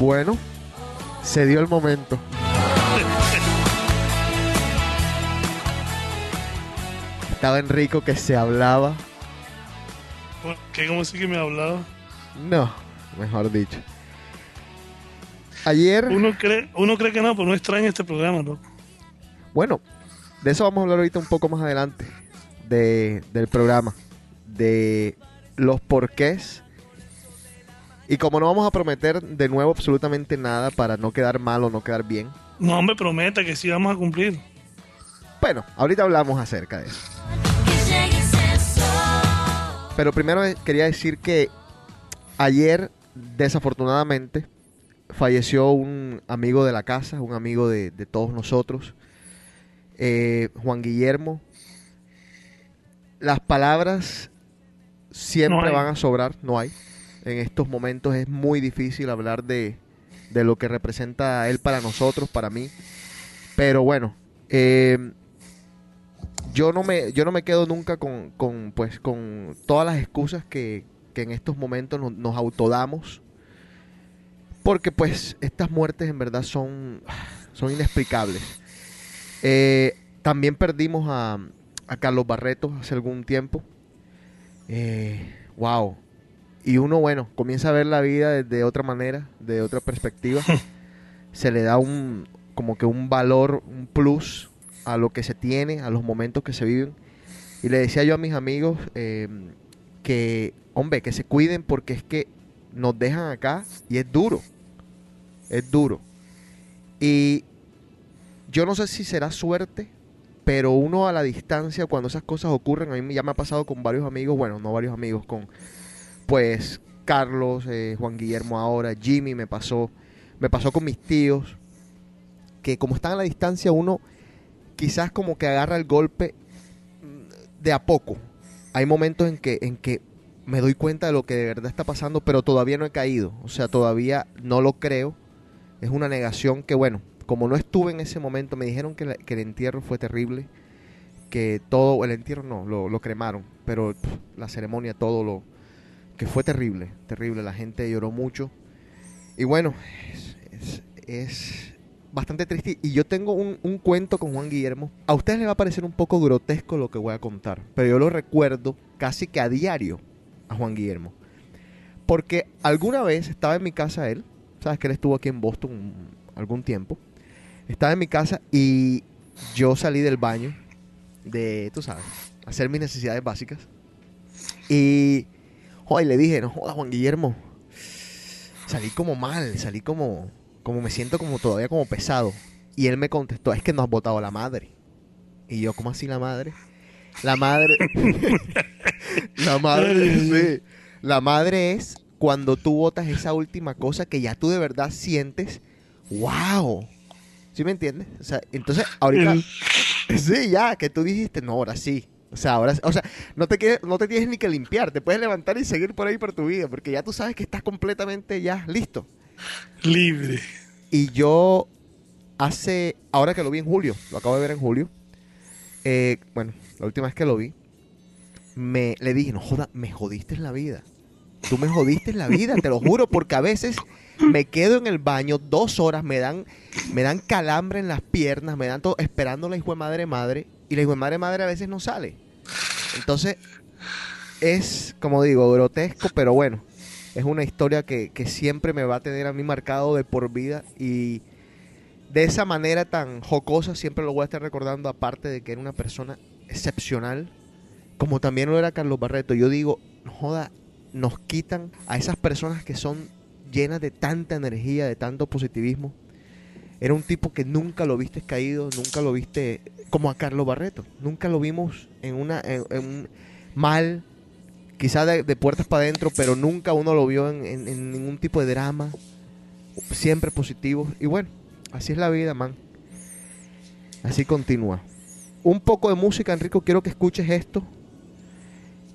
Bueno, se dio el momento. Estaba Enrico que se hablaba. ¿Por ¿Qué? ¿Cómo así que me hablaba? No, mejor dicho. Ayer, Uno cree, uno cree que no, pero no extraña este programa, ¿no? bueno, de eso vamos a hablar ahorita un poco más adelante de, del programa, de los porqués. Y como no vamos a prometer de nuevo absolutamente nada para no quedar mal o no quedar bien, No, hombre, prometa que sí vamos a cumplir. bueno, ahorita hablamos acerca de eso. Pero primero eh, quería decir que ayer, desafortunadamente, falleció un amigo de la casa, un amigo de, de todos nosotros, eh, Juan Guillermo. Las palabras siempre No van a sobrar, no hay. En estos momentos es muy difícil hablar de, de lo que representa él para nosotros, para mí. Pero bueno, eh, yo no me yo no me quedo nunca con, con, pues con todas las excusas que, que en estos momentos nos, autodamos. Porque pues estas muertes en verdad son son inexplicables. Eh, también perdimos a, a Carlos Barreto hace algún tiempo. Eh, wow y uno bueno comienza a ver la vida desde otra manera de otra perspectiva se le da un como que un valor un plus a lo que se tiene, a los momentos que se viven. Y le decía yo a mis amigos eh, que, hombre, que se cuiden porque es que nos dejan acá y es duro. Es duro. Y yo no sé si será suerte, pero uno a la distancia, cuando esas cosas ocurren, a mí ya me ha pasado con varios amigos, bueno, no varios amigos, con pues Carlos, eh, Juan Guillermo ahora, Jimmy me pasó, me pasó con mis tíos, que como están a la distancia uno quizás como que agarra el golpe de a poco. Hay momentos en que, en que me doy cuenta de lo que de verdad está pasando, pero todavía no he caído. O sea, todavía no lo creo. Es una negación que, bueno, como no estuve en ese momento, me dijeron que, el entierro fue terrible, que todo, el entierro no, lo, lo cremaron, pero la ceremonia, todo lo, que fue terrible, terrible. La gente lloró mucho. Y bueno, es, bastante triste. Y yo tengo un, cuento con Juan Guillermo. A ustedes les va a parecer un poco grotesco lo que voy a contar, pero yo lo recuerdo casi que a diario a Juan Guillermo. Porque alguna vez estaba en mi casa él, sabes que él estuvo aquí en Boston algún tiempo. Estaba en mi casa y yo salí del baño de, tú sabes, hacer mis necesidades básicas. Y, joder, le dije, no joda, Juan Guillermo, salí como mal, salí como, como me siento como todavía como pesado. Y él me contestó, es que no has votado la madre. Y yo, ¿cómo así la madre? La madre... la madre, sí. La madre es cuando tú votas esa última cosa que ya tú de verdad sientes, wow. ¿Sí me entiendes? O sea, entonces ahorita... Sí, ya, que tú dijiste, no, ahora sí. O sea, ahora, o sea, no te, quieres- no te tienes ni que limpiar, te puedes levantar y seguir por ahí por tu vida, porque ya tú sabes que estás completamente ya listo. Libre. Y yo hace, ahora que lo vi en julio, lo acabo de ver en julio, eh, bueno, la última vez que lo vi, me le dije, no joda, me jodiste en la vida. Tú me jodiste en la vida, te lo juro, porque a veces me quedo en el baño dos horas, me dan, me dan calambre en las piernas, me dan todo, esperando la hijo de madre madre, y la hijo de madre madre a veces no sale. Entonces, es, como digo, grotesco, pero bueno, es una historia que, que siempre me va a tener a mí marcado de por vida y de esa manera tan jocosa siempre lo voy a estar recordando, aparte de que era una persona excepcional, como también lo era Carlos Barreto. Yo digo, joda, nos quitan a esas personas que son llenas de tanta energía, de tanto positivismo. Era un tipo que nunca lo viste caído, nunca lo viste como a Carlos Barreto. Nunca lo vimos en una en, mal, quizá de, de puertas para adentro, pero nunca uno lo vio en, en- en ningún tipo de drama. Siempre positivo. Y bueno, así es la vida, man. Así continúa. Un poco de música, Enrico, quiero que escuches esto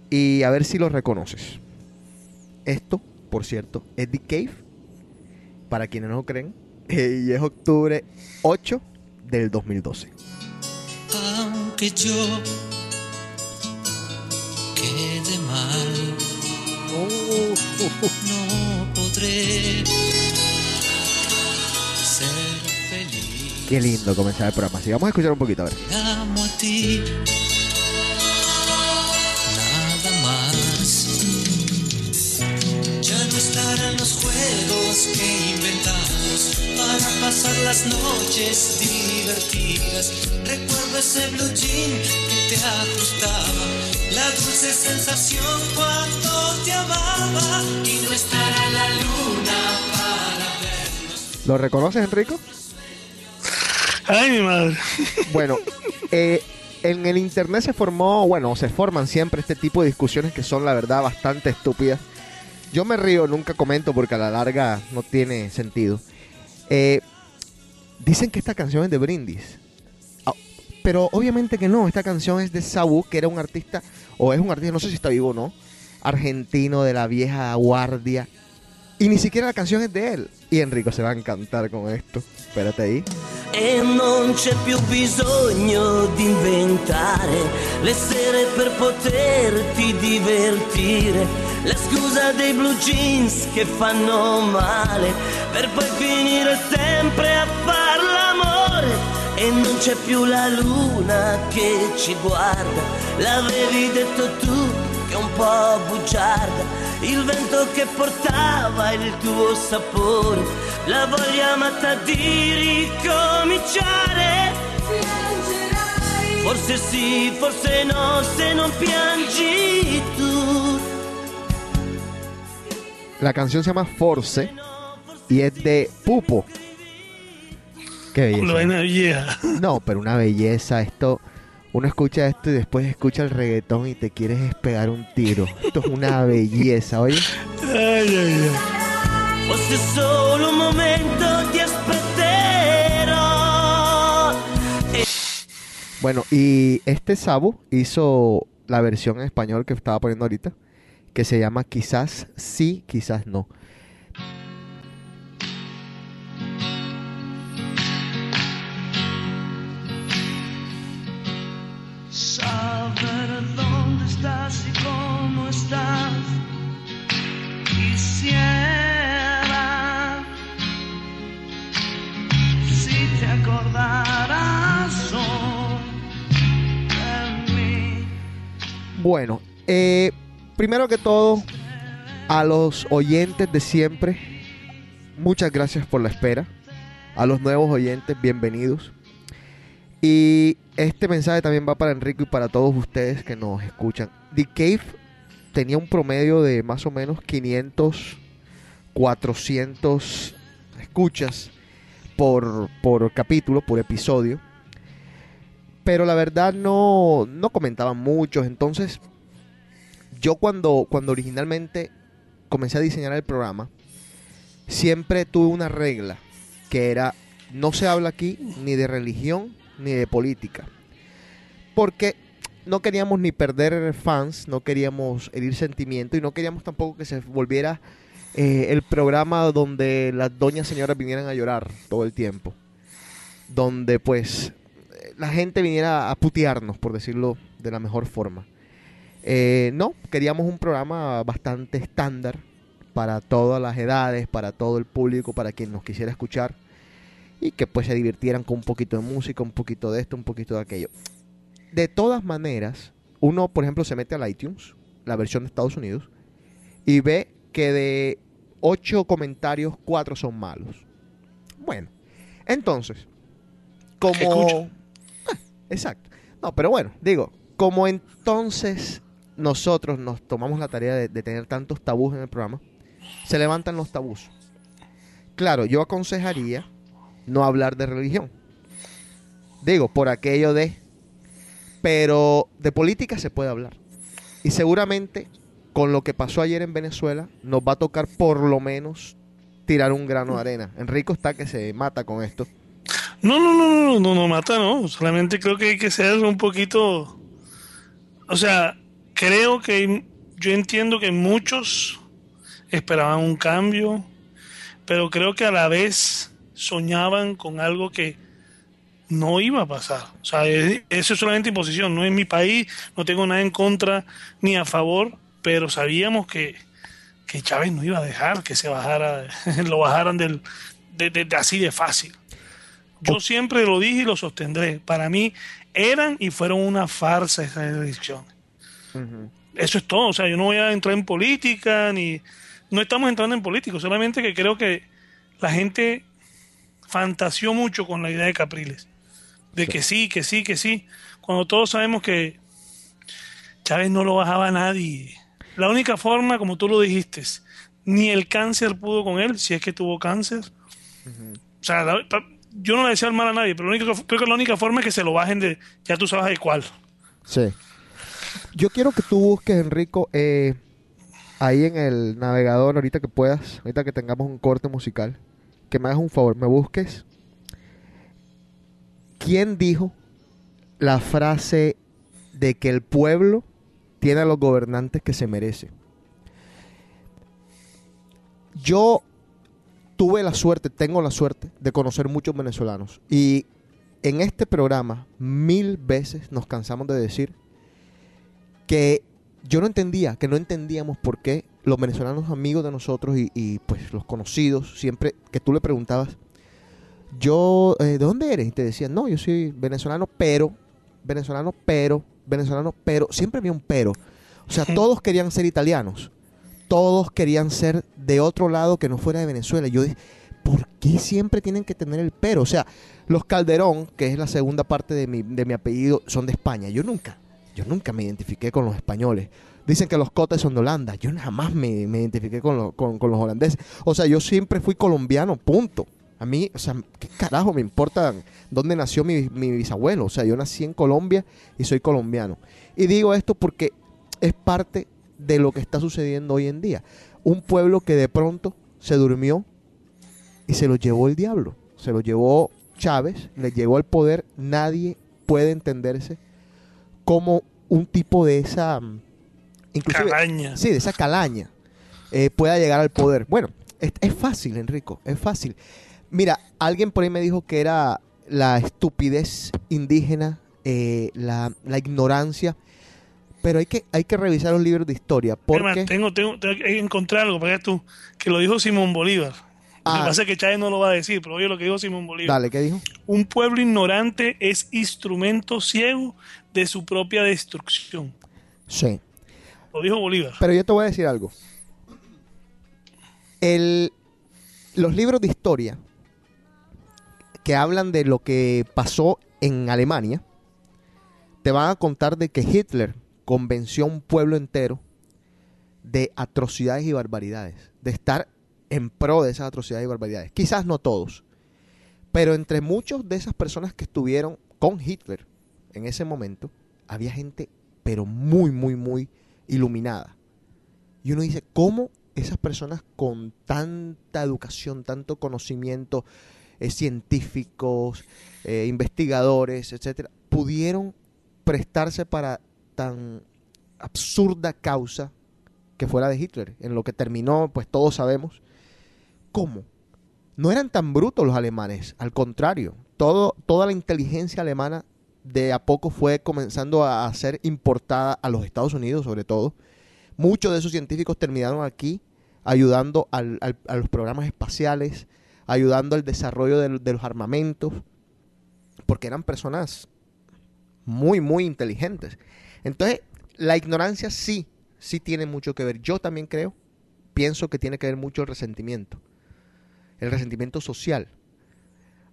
y a ver si lo reconoces. Esto, por cierto, es The Cave, para quienes no lo creen, eh, y es octubre 8 del 2012. aunque yo quede mal, no podré ser feliz. Qué lindo comenzar el programa. Así vamos a escuchar un poquito, a ver. Te amo a ti, pasar las noches divertidas. Recuerdo ese blue jean que te ajustaba, la dulce sensación cuando te amaba y no estará la luna para vernos. ¿Lo reconoces, Enrico? Ay, mi madre. Bueno, eh, en el internet se formó, bueno, se forman siempre este tipo de discusiones que son, la verdad, bastante estúpidas. Yo me río, nunca comento porque a la larga no tiene sentido. Eh, dicen que esta canción es de Brindis. Ah, pero obviamente que no, esta canción es de Sabu, que era un artista, o es un artista, no sé si está vivo o no, argentino de la vieja guardia. Y ni siquiera la canción es de él. Y Enrico se va a encantar con esto. Espérate ahí. E non c'è più bisogno di inventare le sere per poterti divertire. La scusa dei blue jeans che fanno male per poi finire sempre a far l'amore. E non c'è più la luna che ci guarda. L'avevi detto tu che un po' bugiarda. Il vento che portava il tuo sapore, la voglia matta di ricominciare. Forse sì, forse no, se non piangi tu. La canción se llama Force y es de Pupo. Qué Una belleza. vieja. No, pero una belleza. Esto, uno escucha esto y después escucha el reggaetón y te quieres es pegar un tiro. Esto es una belleza, oye. Ay, ay, ay. Fosse solo un momento ti aspetterò. Bueno, y este Sabo hizo la versión en español que estaba poniendo ahorita, que se llama Quizás sí, quizás no. Quisiera si te acordaras hoy de mí. Bueno, eh, primero que todo, a los oyentes de siempre, muchas gracias por la espera. A los nuevos oyentes, bienvenidos. Y este mensaje también va para Enrico y para todos ustedes que nos escuchan. The Cave tenía un promedio de más o menos 500, 400 escuchas por, por capítulo, por episodio. Pero la verdad no, no comentaban muchos. Entonces, yo cuando, cuando originalmente comencé a diseñar el programa, siempre tuve una regla que era no se habla aquí ni de religión ni de política. Porque no queríamos ni perder fans, no queríamos herir sentimiento y no queríamos tampoco que se volviera eh, el programa donde las doñas señoras vinieran a llorar todo el tiempo. Donde pues eh, la gente viniera a putearnos, por decirlo de la mejor forma. Eh, no, queríamos un programa bastante estándar para todas las edades, para todo el público, para quien nos quisiera escuchar y que pues se divirtieran con un poquito de música, un poquito de esto, un poquito de aquello. De todas maneras, uno, por ejemplo, se mete al iTunes, la versión de Estados Unidos, y ve que de ocho comentarios, cuatro son malos. Bueno, entonces, como... Ah, exacto. No, pero bueno, digo, como entonces nosotros nos tomamos la tarea de, de tener tantos tabús en el programa, se levantan los tabús. Claro, yo aconsejaría no hablar de religión. Digo, por aquello de... Pero de política se puede hablar. Y seguramente con lo que pasó ayer en Venezuela nos va a tocar por lo menos tirar un grano de arena. Enrico está que se mata con esto. No, no, no, no, no, no mata, no. Solamente creo que hay que ser un poquito. O sea, creo que yo entiendo que muchos esperaban un cambio, pero creo que a la vez soñaban con algo que no iba a pasar. O sea, es- eso es solamente imposición. No es mi país, no tengo nada en contra ni a favor, pero sabíamos que, que Chávez no iba a dejar que se bajara, lo bajaran del, de, de- de así de fácil. Yo siempre lo dije y lo sostendré. Para mí eran y fueron una farsa esas elecciones. Eso es todo. O sea, yo no voy a entrar en política ni. No estamos entrando en política, solamente que creo que la gente fantaseó mucho con la idea de Capriles. De que sí, que sí, que sí. Cuando todos sabemos que Chávez no lo bajaba a nadie. La única forma, como tú lo dijiste, ni el cáncer pudo con él, si es que tuvo cáncer. O sea, la- yo no le deseo el mal a nadie, pero única- creo que la única forma es que se lo bajen de. Ya tú sabes de cuál. Sí. Yo quiero que tú busques, Enrico, eh, ahí en el navegador, ahorita que puedas, ahorita que tengamos un corte musical, que me hagas un favor, me busques. ¿Quién dijo la frase de que el pueblo tiene a los gobernantes que se merece? Yo tuve la suerte, tengo la suerte de conocer muchos venezolanos y en este programa mil veces nos cansamos de decir que yo no entendía, que no entendíamos por qué los venezolanos amigos de nosotros y, y, pues los conocidos, siempre que tú le preguntabas, yo, eh, ¿de dónde eres? Y te decían, no, yo soy venezolano, pero, venezolano, pero, venezolano, pero, siempre había un pero. O sea, todos querían ser italianos, todos querían ser de otro lado que no fuera de Venezuela. Yo dije, ¿por qué siempre tienen que tener el pero? O sea, los Calderón, que es la segunda parte de mi, de mi apellido, son de España. Yo nunca, yo nunca me identifiqué con los españoles. Dicen que los cotes son de Holanda. Yo jamás me, me identifiqué con, lo- con- con los holandeses. O sea, yo siempre fui colombiano, punto. A mí, o sea, ¿qué carajo me importa dónde nació mi, mi bisabuelo? O sea, yo nací en Colombia y soy colombiano. Y digo esto porque es parte de lo que está sucediendo hoy en día. Un pueblo que de pronto se durmió y se lo llevó el diablo. Se lo llevó Chávez, le llegó al poder. Nadie puede entenderse como un tipo de esa... mm, Inclusive, Calaña. Sí, de esa calaña eh, pueda llegar al poder. Bueno, es, es fácil, Enrico, es fácil. Mira, alguien por ahí me dijo que era la estupidez indígena, eh, la, la ignorancia, pero hay que, hay que revisar los libros de historia porque... tengo, tengo, tengo que encontrar algo para que tú, que lo dijo Simón Bolívar. Lo Ah. que pasa es que Chávez no lo va a decir, pero oye lo que dijo Simón Bolívar. Dale, ¿qué dijo? Un pueblo ignorante es instrumento ciego de su propia destrucción. Sí. Lo dijo Bolívar. Pero yo te voy a decir algo. El, los libros de historia que hablan de lo que pasó en Alemania te van a contar de que Hitler convenció a un pueblo entero de atrocidades y barbaridades, de estar en pro de esas atrocidades y barbaridades. Quizás no todos, pero entre muchos de esas personas que estuvieron con Hitler en ese momento, había gente, pero muy, muy, muy iluminada. Y uno dice, ¿cómo esas personas con tanta educación, tanto conocimiento, eh, científicos, eh, investigadores, etcétera, pudieron prestarse para tan absurda causa que fuera de Hitler, en lo que terminó, pues todos sabemos. ¿Cómo? No eran tan brutos los alemanes, al contrario, todo, toda la inteligencia alemana de a poco fue comenzando a, ser importada a los Estados Unidos, sobre todo. Muchos de esos científicos terminaron aquí ayudando al- al- a los programas espaciales, ayudando al desarrollo de los armamentos, porque eran personas muy, muy inteligentes. Entonces, la ignorancia sí, sí tiene mucho que ver. Yo también creo, pienso que tiene que ver mucho el resentimiento, el resentimiento social.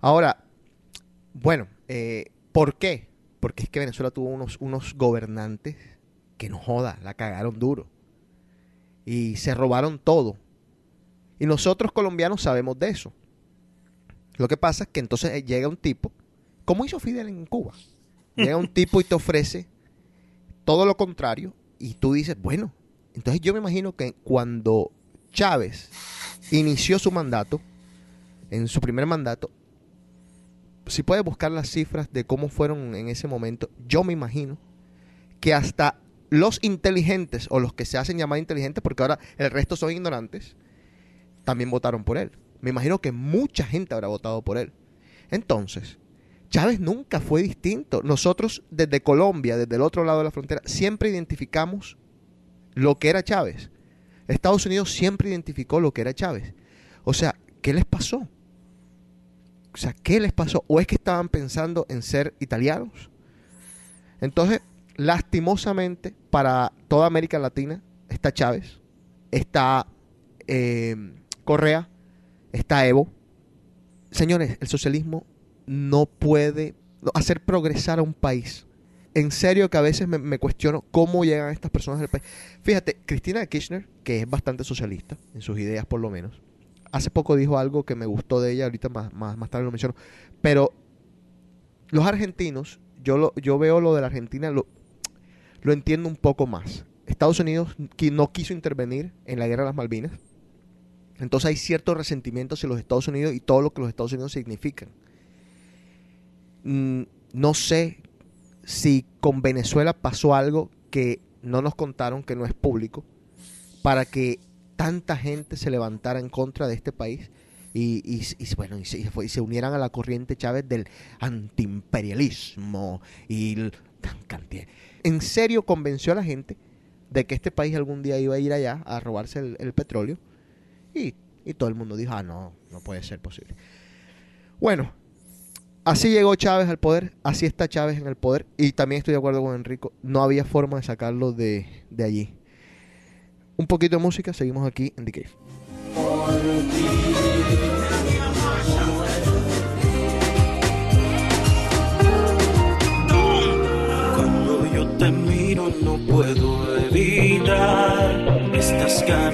Ahora, bueno, eh, ¿por qué? Porque es que Venezuela tuvo unos, unos gobernantes que no joda, la cagaron duro. Y se robaron todo. Y nosotros colombianos sabemos de eso. Lo que pasa es que entonces eh, llega un tipo, como hizo Fidel en Cuba, llega un tipo y te ofrece todo lo contrario y tú dices, bueno, entonces yo me imagino que cuando Chávez inició su mandato, en su primer mandato, si puedes buscar las cifras de cómo fueron en ese momento, yo me imagino que hasta los inteligentes o los que se hacen llamar inteligentes, porque ahora el resto son ignorantes, también votaron por él. Me imagino que mucha gente habrá votado por él. Entonces, Chávez nunca fue distinto. Nosotros desde Colombia, desde el otro lado de la frontera, siempre identificamos lo que era Chávez. Estados Unidos siempre identificó lo que era Chávez. O sea, ¿qué les pasó? O sea, ¿qué les pasó? ¿O es que estaban pensando en ser italianos? Entonces, lastimosamente, para toda América Latina está Chávez, está eh, Correa, está Evo. Señores, el socialismo no puede hacer progresar a un país. En serio que a veces me, cuestiono cómo llegan estas personas al país. Fíjate, Cristina Kirchner, que es bastante socialista, en sus ideas por lo menos, hace poco dijo algo que me gustó de ella, ahorita más, más, más tarde lo menciono, pero los argentinos, yo, lo, yo veo lo de la Argentina, lo, lo entiendo un poco más. Estados Unidos no quiso intervenir en la guerra de las Malvinas, entonces hay cierto resentimiento hacia los Estados Unidos y todo lo que los Estados Unidos significan. Mm, no sé si con Venezuela pasó algo que no nos contaron, que no es público, para que tanta gente se levantara en contra de este país y, y- y, bueno, y se, unieran a la corriente Chávez del antiimperialismo y. En serio convenció a la gente de que este país algún día iba a ir allá a robarse el petróleo y, todo el mundo dijo, ah, no, no puede ser posible. Bueno, así llegó Chávez al poder, así está Chávez en el poder y también estoy de acuerdo con Enrico, no había forma de sacarlo de, de allí. Un poquito de música, seguimos aquí en The Cave.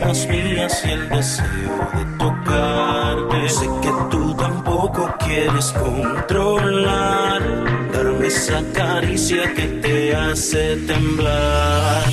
Ganas mías y el deseo de tocarte. Sé que tú tampoco quieres controlar, darme esa caricia que te hace temblar.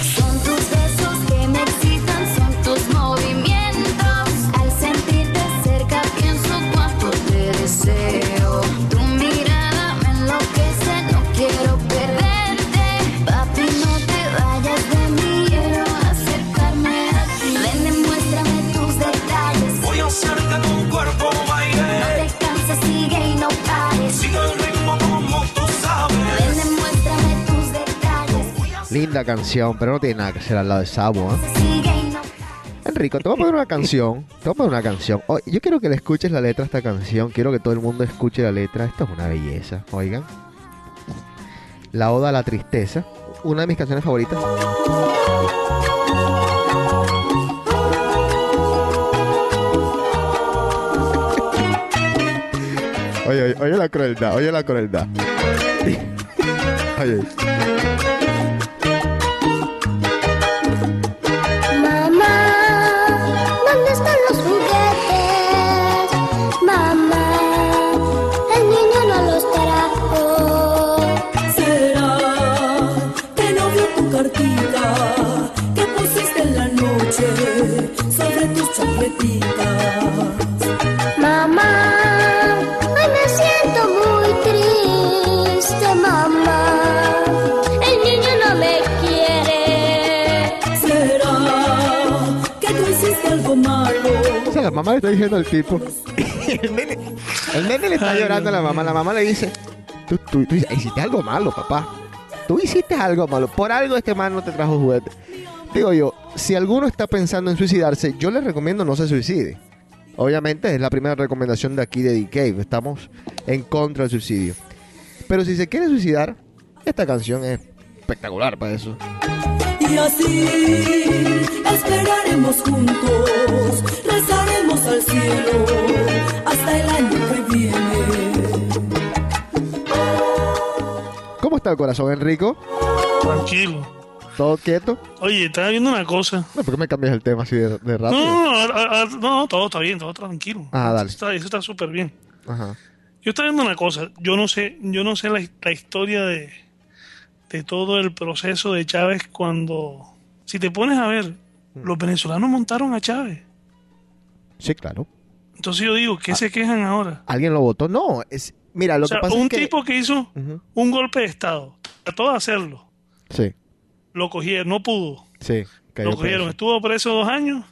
Linda canción, pero no tiene nada que hacer al lado de Sabo, ¿eh? Enrico, te voy a poner una canción. Te voy a poner una canción. Oh, yo quiero que le escuches la letra a esta canción. Quiero que todo el mundo escuche la letra. Esto es una belleza. Oigan. La Oda a la Tristeza. Una de mis canciones favoritas. Oye, oye, oye la crueldad, oye la crueldad. Oye. Mamá le está diciendo al tipo. el, nene, el nene le está Ay, llorando a la mamá. La mamá le dice: tú, tú, tú hiciste algo malo, papá. Tú hiciste algo malo. Por algo este man no te trajo juguete. Digo yo, si alguno está pensando en suicidarse, yo le recomiendo no se suicide. Obviamente es la primera recomendación de aquí de The Cave. Estamos en contra del suicidio. Pero si se quiere suicidar, esta canción es espectacular para eso. Y así esperaremos juntos, rezaremos al cielo hasta el año que viene. ¿Cómo está el corazón, Enrico? Tranquilo. ¿Todo quieto? Oye, estaba viendo una cosa. No, ¿Por qué me cambias el tema así de, de No, rápido? no, no, ah, no, todo está bien, todo tranquilo. Ah, dale. Eso está- eso está súper bien. Ajá. Yo estaba viendo una cosa, yo no sé, yo no sé la, la historia de, de todo el proceso de Chávez cuando, si te pones a ver, los venezolanos montaron a Chávez. Sí, claro. Entonces yo digo, Ah. ¿qué se quejan ahora? ¿Alguien lo votó? No, es... Mira, lo O sea, que pasa un es que... tipo que hizo un golpe de Estado, trató de hacerlo, Sí, lo cogieron, no pudo, sí. cayó lo cogieron, preso. estuvo preso dos años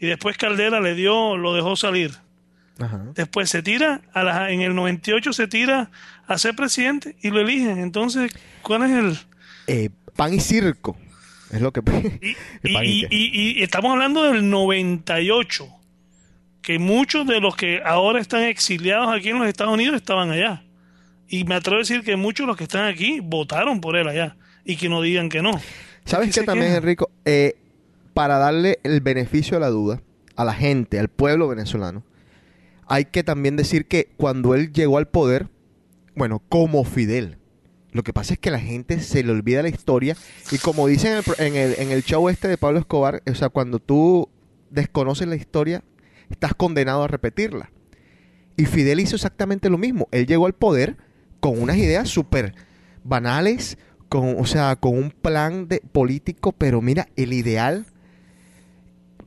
y después Caldera le dio, lo dejó salir. Ajá. Después se tira, a la- en el 98 se tira a ser presidente y lo eligen. Entonces, ¿cuál es el...? Eh, pan y circo. Es lo que... Y, Pan y- qué. y- y estamos hablando del 98, que muchos de los que ahora están exiliados aquí en los Estados Unidos estaban allá. Y me atrevo a decir que muchos de los que están aquí votaron por él allá. Y que no digan que no. ¿Sabes ¿Qué también? Enrico? Eh, para darle el beneficio de la duda a la gente, al pueblo venezolano, hay que también decir que cuando él llegó al poder, bueno, como Fidel, lo que pasa es que la gente se le olvida la historia y como dicen en el, en el, en el show este de Pablo Escobar, o sea, cuando tú desconoces la historia, estás condenado a repetirla. Y Fidel hizo exactamente lo mismo. Él llegó al poder con unas ideas súper banales, con, o sea, con un plan de político, pero mira, el ideal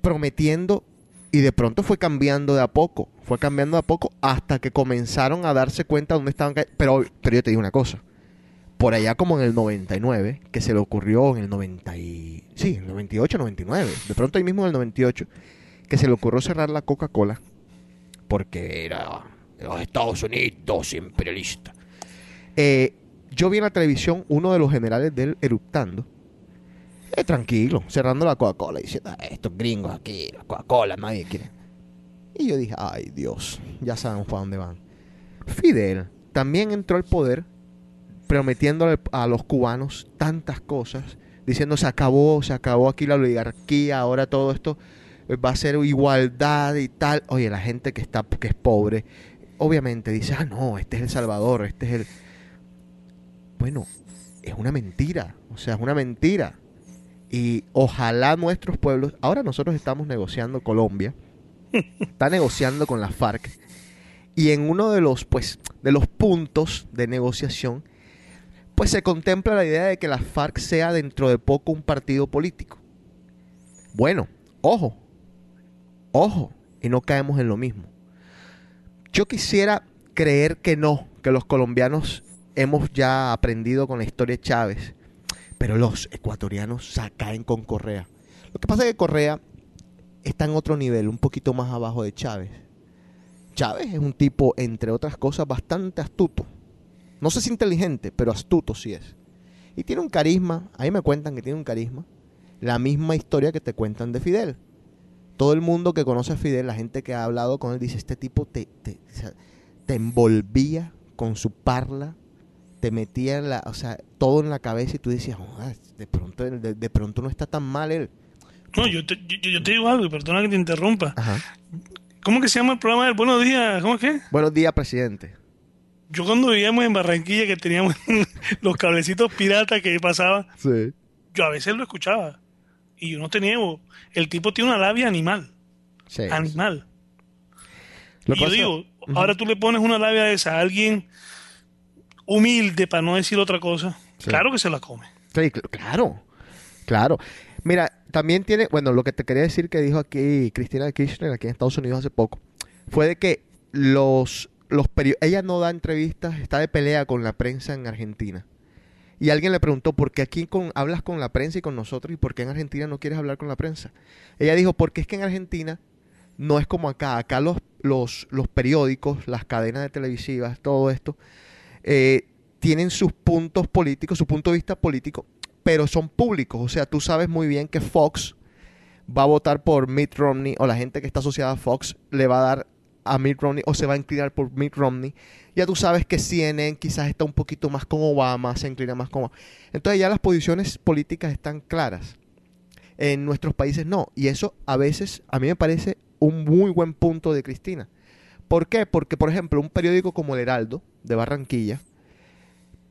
prometiendo y de pronto fue cambiando de a poco, fue cambiando de a poco hasta que comenzaron a darse cuenta dónde estaban. Pero, pero yo te digo una cosa, por allá como en el 99, que se le ocurrió en el 90 y... Sí, el 98, 99, de pronto ahí mismo en el 98, que se le ocurrió cerrar la Coca-Cola porque era los Estados Unidos imperialista. Eh, yo vi en la televisión uno de los generales de él eruptando. Eh, tranquilo, cerrando la Coca-Cola diciendo, "Ah, estos gringos aquí, la Coca-Cola, nadie quiere. Y yo dije, ay Dios, ya sabemos para dónde van. Fidel también entró al poder prometiéndole a los cubanos tantas cosas, diciendo se acabó, se acabó aquí la oligarquía, ahora todo esto va a ser igualdad y tal. Oye, la gente que está que es pobre, obviamente dice, ah no, este es el Salvador, este es el bueno, es una mentira, o sea, es una mentira. Y ojalá nuestros pueblos, ahora nosotros estamos negociando Colombia, está negociando con la FARC y en uno de los pues de los puntos de negociación pues se contempla la idea de que la FARC sea dentro de poco un partido político. Bueno, ojo. Ojo, y no caemos en lo mismo. Yo quisiera creer que no, que los colombianos hemos ya aprendido con la historia de Chávez, pero los ecuatorianos sa- caen con Correa. Lo que pasa es que Correa está en otro nivel, un poquito más abajo de Chávez. Chávez es un tipo, entre otras cosas, bastante astuto. No sé si inteligente, pero astuto sí es. Y tiene un carisma, ahí me cuentan que tiene un carisma, la misma historia que te cuentan de Fidel. Todo el mundo que conoce a Fidel, la gente que ha hablado con él, dice, este tipo te, te, te envolvía con su parla, te metía en la, o sea, todo en la cabeza y tú decías, "Joder, de pronto, de, de pronto no está tan mal él. No, yo te, yo, yo te digo algo, y perdona que te interrumpa. Ajá. ¿Cómo que se llama el programa del Buenos Días? ¿Cómo es que? Buenos días, presidente. Yo cuando vivíamos en Barranquilla, que teníamos los cablecitos piratas que pasaban, Sí. yo a veces lo escuchaba. Y yo no tenía... El tipo tiene una labia animal. Sí. Animal. Lo y yo digo, ahora tú le pones una labia de esa a alguien humilde, para no decir otra cosa, Sí. claro que se la come. Sí, cl- claro, claro. Mira, también tiene, bueno, lo que te quería decir que dijo aquí Cristina Kirchner aquí en Estados Unidos hace poco, fue de que los, ella no da entrevistas, está de pelea con la prensa en Argentina. Y alguien le preguntó, ¿por qué aquí con, hablas con la prensa y con nosotros y por qué en Argentina no quieres hablar con la prensa? Ella dijo, porque es que en Argentina no es como acá. Acá los periódicos, las cadenas de televisivas, todo esto, eh, tienen sus puntos políticos, su punto de vista político, pero son públicos. O sea, tú sabes muy bien que Fox va a votar por Mitt Romney o la gente que está asociada a Fox le va a dar a Mitt Romney o se va a inclinar por Mitt Romney. Ya tú sabes que CNN quizás está un poquito más con Obama, se inclina más con Obama. Entonces ya las posiciones políticas están claras. En nuestros países no. Y eso a veces a mí me parece un muy buen punto de Cristina. ¿Por qué? Porque, por ejemplo, un periódico como El Heraldo de Barranquilla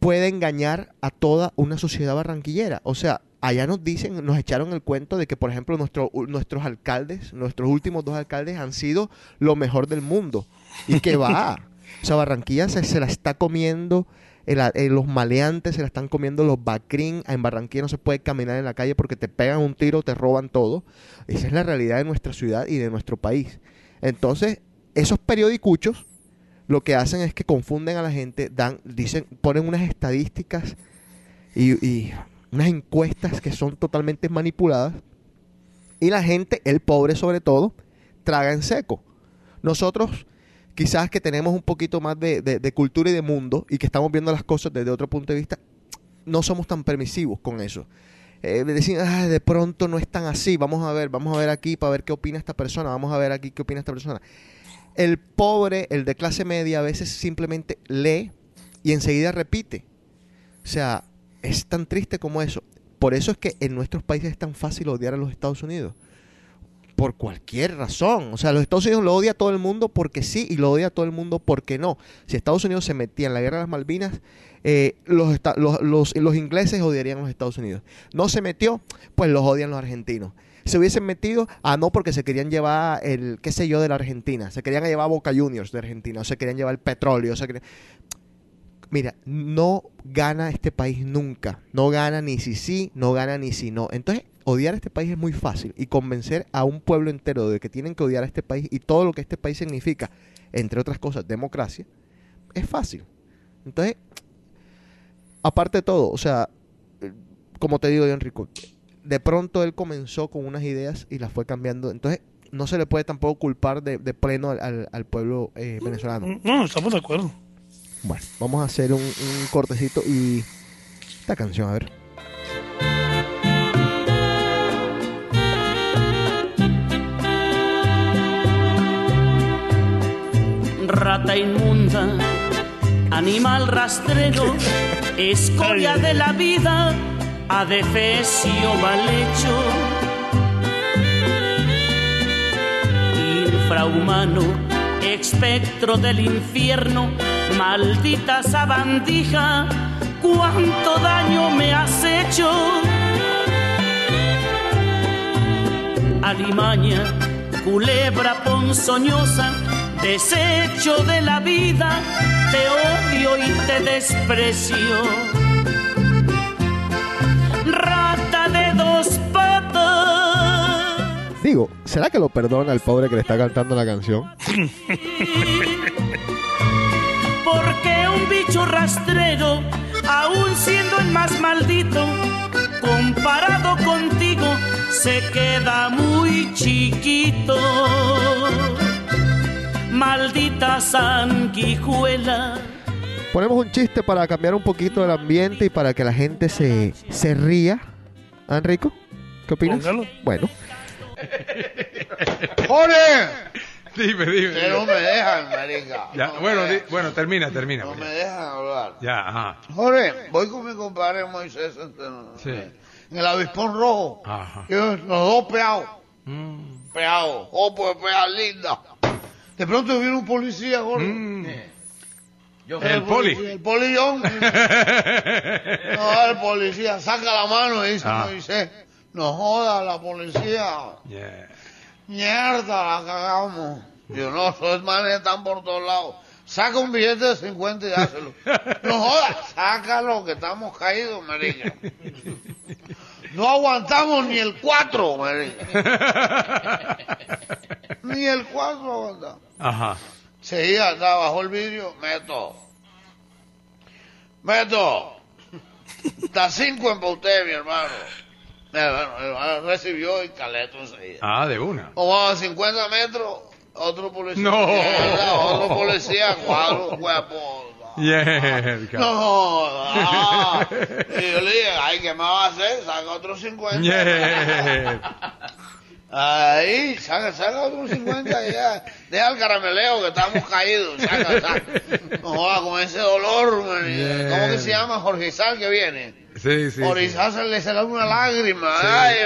puede engañar a toda una sociedad barranquillera. O sea, allá nos dicen, nos echaron el cuento de que, por ejemplo, nuestro- nuestros alcaldes, nuestros últimos dos alcaldes han sido lo mejor del mundo. Y que va. O sea, Barranquilla se, se la está comiendo, el eh, los maleantes se la están comiendo los bacrín. En Barranquilla no se puede caminar en la calle porque te pegan un tiro, te roban todo. Esa es la realidad de nuestra ciudad y de nuestro país. Entonces, esos periodicuchos lo que hacen es que confunden a la gente, dan, dicen, ponen unas estadísticas y, y unas encuestas que son totalmente manipuladas. Y la gente, el pobre sobre todo, traga en seco. Nosotros, quizás que tenemos un poquito más de, de- cultura y de mundo y que estamos viendo las cosas desde otro punto de vista, no somos tan permisivos con eso. Eh, "Ah, de pronto no es tan así, vamos a ver, vamos a ver aquí para ver qué opina esta persona, vamos a ver aquí qué opina esta persona. El pobre, el de clase media, a veces simplemente lee y enseguida repite. O sea, es tan triste como eso. Por eso es que en nuestros países es tan fácil odiar a los Estados Unidos. Por cualquier razón. O sea, los Estados Unidos lo odia a todo el mundo porque sí y lo odia a todo el mundo porque no. Si Estados Unidos se metía en la guerra de las Malvinas, eh, los, ingleses odiarían a los Estados Unidos. No se metió, pues los odian los argentinos. Se hubiesen metido, ah, no, porque se querían llevar el, qué sé yo, de la Argentina. Se querían llevar Boca Juniors de Argentina. O se querían llevar el petróleo. se querían- Mira, no gana este país nunca. No gana ni si sí, no gana ni si no. Entonces, odiar a este país es muy fácil. Y convencer a un pueblo entero de que tienen que odiar a este país y todo lo que este país significa, entre otras cosas, democracia, es fácil. Entonces, aparte de todo, o sea, como te digo yo, Enrico, de pronto él comenzó con unas ideas y las fue cambiando. Entonces, no se le puede tampoco culpar de, de pleno al, al- al pueblo eh, venezolano. No, estamos de acuerdo. Bueno, vamos a hacer un, un cortecito y esta canción, a ver. Rata inmunda, animal rastrero, escoria de la vida, adefesio mal hecho. Infrahumano, espectro del infierno, maldita sabandija, cuánto daño me has hecho. Alimaña, culebra ponzoñosa, desecho de la vida, te odio y te desprecio. Digo, ¿será que lo perdona el pobre que le está cantando la canción? Porque un bicho rastrero, aun siendo el más maldito, comparado contigo, se queda muy chiquito. Maldita sanguijuela. Ponemos un chiste para cambiar un poquito el ambiente y para que la gente se, se ría. ¿Ah, Enrico? ¿Qué opinas? Póngalo. Bueno, ¡Jorge! Dime, dime. Que no me dejan, marica. Ya, No me bueno, di- dejan. bueno, termina, termina. No pues, me dejan hablar. Ya, ajá. Jorge, voy con mi compadre Moisés Centeno. Sí. En el avispón rojo. Ajá. Yo, los dos peados. Mm. Peados. Oh, pues pea linda. De pronto viene un policía, Jorge. Mm. Yo El poli. El polillón. no, el policía saca la mano y dice Ah. Moisés, no joda la policía. Yeah. Mierda, la cagamos. Yo no, esos manes están por todos lados. Saca un billete de 50 y dáselo. No jodas, sácalo que estamos caídos, marica. No aguantamos ni el 4, marica. Ni el 4 aguantamos. Ajá. Seguía, estaba bajo el vidrio, meto. Meto. Da 5 en usted, mi hermano. El hermano recibió y caleto enseguida. Ah, de una. Como a 50 metros, otro policía. No. Otro policía, cuatro huevos. Yeah. No, ah. Y yo le dije, ay, ¿qué me va a hacer? Saca otro 50. Yeah. Ahí, saca, saca otro 50 y ya. Deja el carameleo que estamos caídos. Saca, saca. No con ese dolor. Yeah. ¿Cómo que se llama? Jorge Isal que viene. Sí, sí. Isal se le una lágrima. Sí. Ay,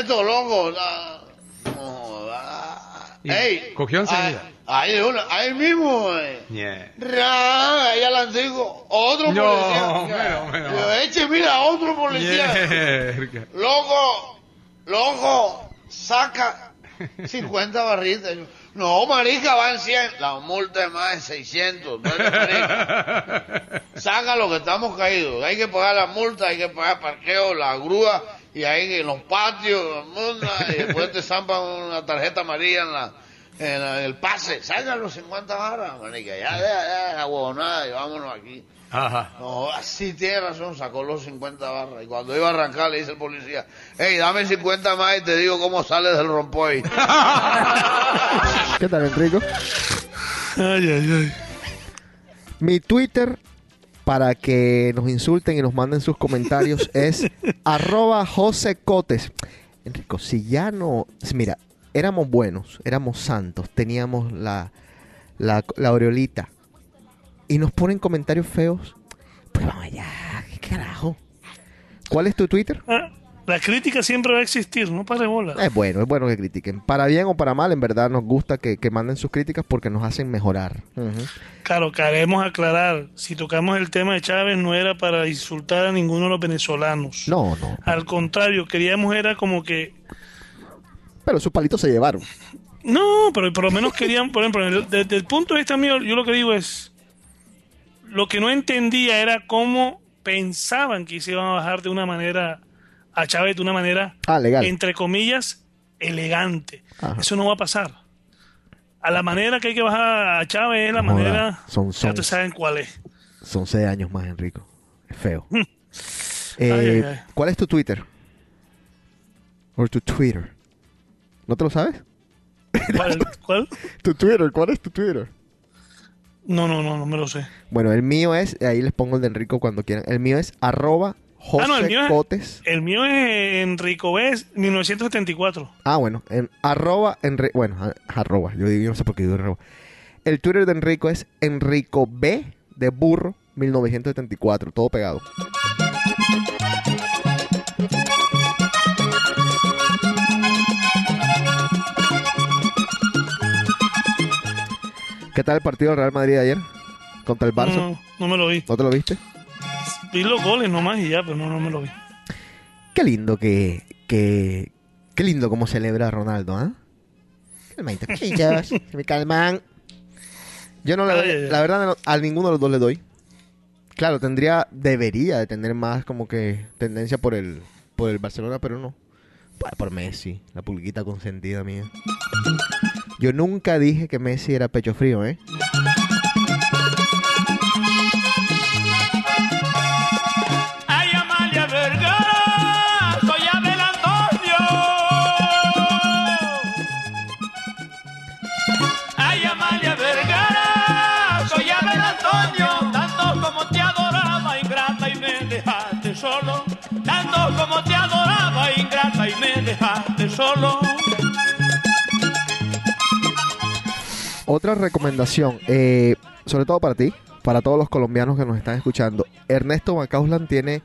Esto, loco. No Ey, cogió enseguida. Ahí, una, ahí mismo, eh. Yeah. Ahí al antiguo, otro No, policía. pero. Yo, eche, mira, otro policía. Yeah. Loco, loco, saca 50 barritas. No, marica, va en 100. La multa es más de 600. ¿no es, marica? Saca lo que estamos caídos. Hay que pagar la multa, hay que pagar parqueo, la grúa, y ahí en los patios, y después te zampan una tarjeta amarilla en la... En la- en el pase, saca los 50 barras, marica, ya, ya, ya, huevonada y vámonos aquí. Ajá. No, así tiene razón, sacó los 50 barras. Y cuando iba a arrancar le dice el policía, hey, dame 50 más y te digo cómo sales del rompoy. ¿Qué tal, Enrico? Ay, ay, ay. Mi Twitter, para que nos insulten y nos manden sus comentarios, es arroba José Cotes. Enrico, si ya no... Mira, éramos buenos, éramos santos, teníamos la, la, la aureolita. Y nos ponen comentarios feos. Pues vamos allá, ¿qué carajo? ¿Cuál es tu Twitter? Ah, la crítica siempre va a existir, no pare bola. Es bueno, es bueno que critiquen. Para bien o para mal, en verdad nos gusta que, que manden sus críticas porque nos hacen mejorar. Claro, queremos aclarar, si tocamos el tema de Chávez no era para insultar a ninguno de los venezolanos. No, no. Al contrario, queríamos era como que Pero sus palitos se llevaron. No, pero por lo menos querían, por ejemplo, desde el punto de vista mío, yo lo que digo es, lo que no entendía era cómo pensaban que se iban a bajar de una manera a Chávez de una manera, Ah, legal. entre comillas, elegante. Ajá. Eso no va a pasar. A la manera que hay que bajar a Chávez es la manera, son- ya son- ustedes saben cuál es. Son seis años más, Enrico. Es feo. Ay, Eh, ay, ay. ¿Cuál es tu Twitter? ¿O tu Twitter? ¿No te lo sabes? ¿Cuál? cuál? Tu Twitter, ¿cuál es tu Twitter? No, no, no, no me lo sé. Bueno, el mío es, ahí les pongo el de Enrico cuando quieran. El mío es arroba José Ah, no, el mío es- Cotes. El mío es Enrico B. 1974. Ah, bueno, en arroba, Enri- bueno, arroba, yo, digo, yo no sé por qué digo arroba. El Twitter de Enrico es Enrico B de burro 1974, todo pegado. ¿Qué tal el partido del Real Madrid de ayer? Contra el Barça. No, no me lo vi. ¿No te lo viste? Vi los goles nomás y ya, pero no, no me lo vi. Qué lindo que, que qué lindo como celebra Ronaldo, ¿ah? Calmadito, chichos, se me calman. Yo no le doy, la verdad no- a ninguno de los dos le doy. Claro, tendría, debería de tener más como que tendencia por el, por el Barcelona, pero no. Por, por Messi, la pulguita consentida mía. Yo nunca dije que Messi era pecho frío, ¿eh? Ay, Amalia Vergara, soy Abel Antonio. Ay, Amalia Vergara, soy Abel Antonio. Tanto como te adoraba, ingrata, y me dejaste solo. Tanto como te adoraba, ingrata, y me dejaste solo. Otra recomendación, eh, sobre todo para ti, para todos los colombianos que nos están escuchando. Ernesto Macauslan tiene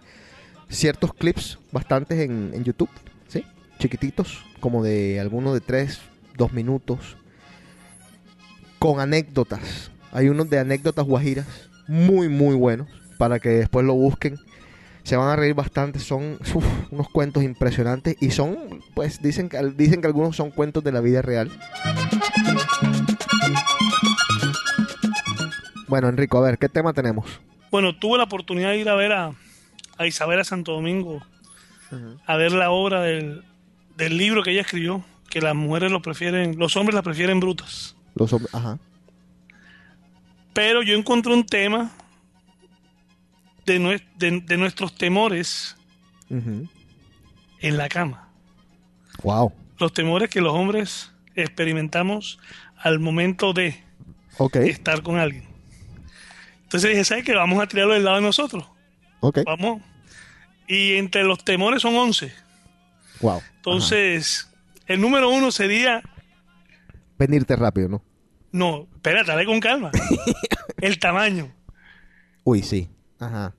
ciertos clips bastantes en, YouTube, ¿sí? Chiquititos, como de algunos de 3, 2 minutos, con anécdotas. Hay unos de anécdotas guajiras, muy, muy buenos, para que después lo busquen. Se van a reír bastante, son unos cuentos impresionantes y son, pues dicen que, dicen que algunos son cuentos de la vida real. Bueno, Enrico, a ver, ¿qué tema tenemos? Bueno, tuve la oportunidad de ir a ver a, a Isabel a Santo Domingo, a ver la obra del, del libro que ella escribió, que las mujeres lo prefieren, los hombres la prefieren brutas. Los hombres, ajá. Pero yo encontré un tema de, nue- de- de nuestros temores en la cama. Wow. Los temores que los hombres experimentamos al momento de estar con alguien. Entonces dije, ¿sabes qué? Vamos a tirarlo del lado de nosotros. ok. Vamos. Y entre los temores son 11. Wow. Entonces, el número uno sería, Venirte rápido, ¿no? no, espérate, dale con calma. el tamaño. Uy, sí. Ajá.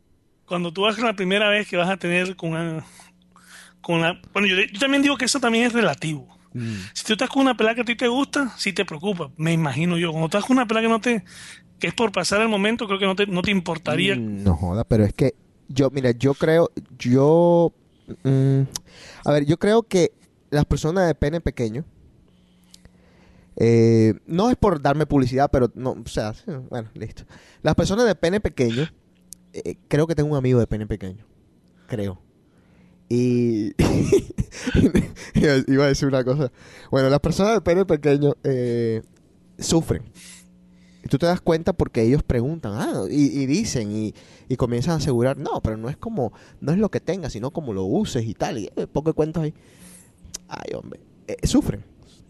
Cuando tú vas la primera vez que vas a tener con una, con la, bueno, yo, yo también digo que eso también es relativo. Mm. Si tú estás con una pelada que a ti te gusta, sí te preocupa, me imagino yo. Cuando estás con una pelada que no te, que es por pasar el momento, creo que no te, no te importaría. Mm, No joda, pero es que yo, mira, yo creo, yo, mm, a ver, yo creo que las personas de pene pequeño Eh, no es por darme publicidad, pero no, o sea, bueno, listo. Las personas de pene pequeño, eh, creo que tengo un amigo de pene pequeño. Creo. Y iba a decir una cosa. Bueno, las personas de pene pequeño eh, sufren. Tú te das cuenta porque ellos preguntan, ah, y, dicen, y, comienzan a asegurar, no, pero no es como, no es lo que tengas, sino como lo uses y tal. Y eh, poco cuentos ahí. Ay, hombre, eh, sufren.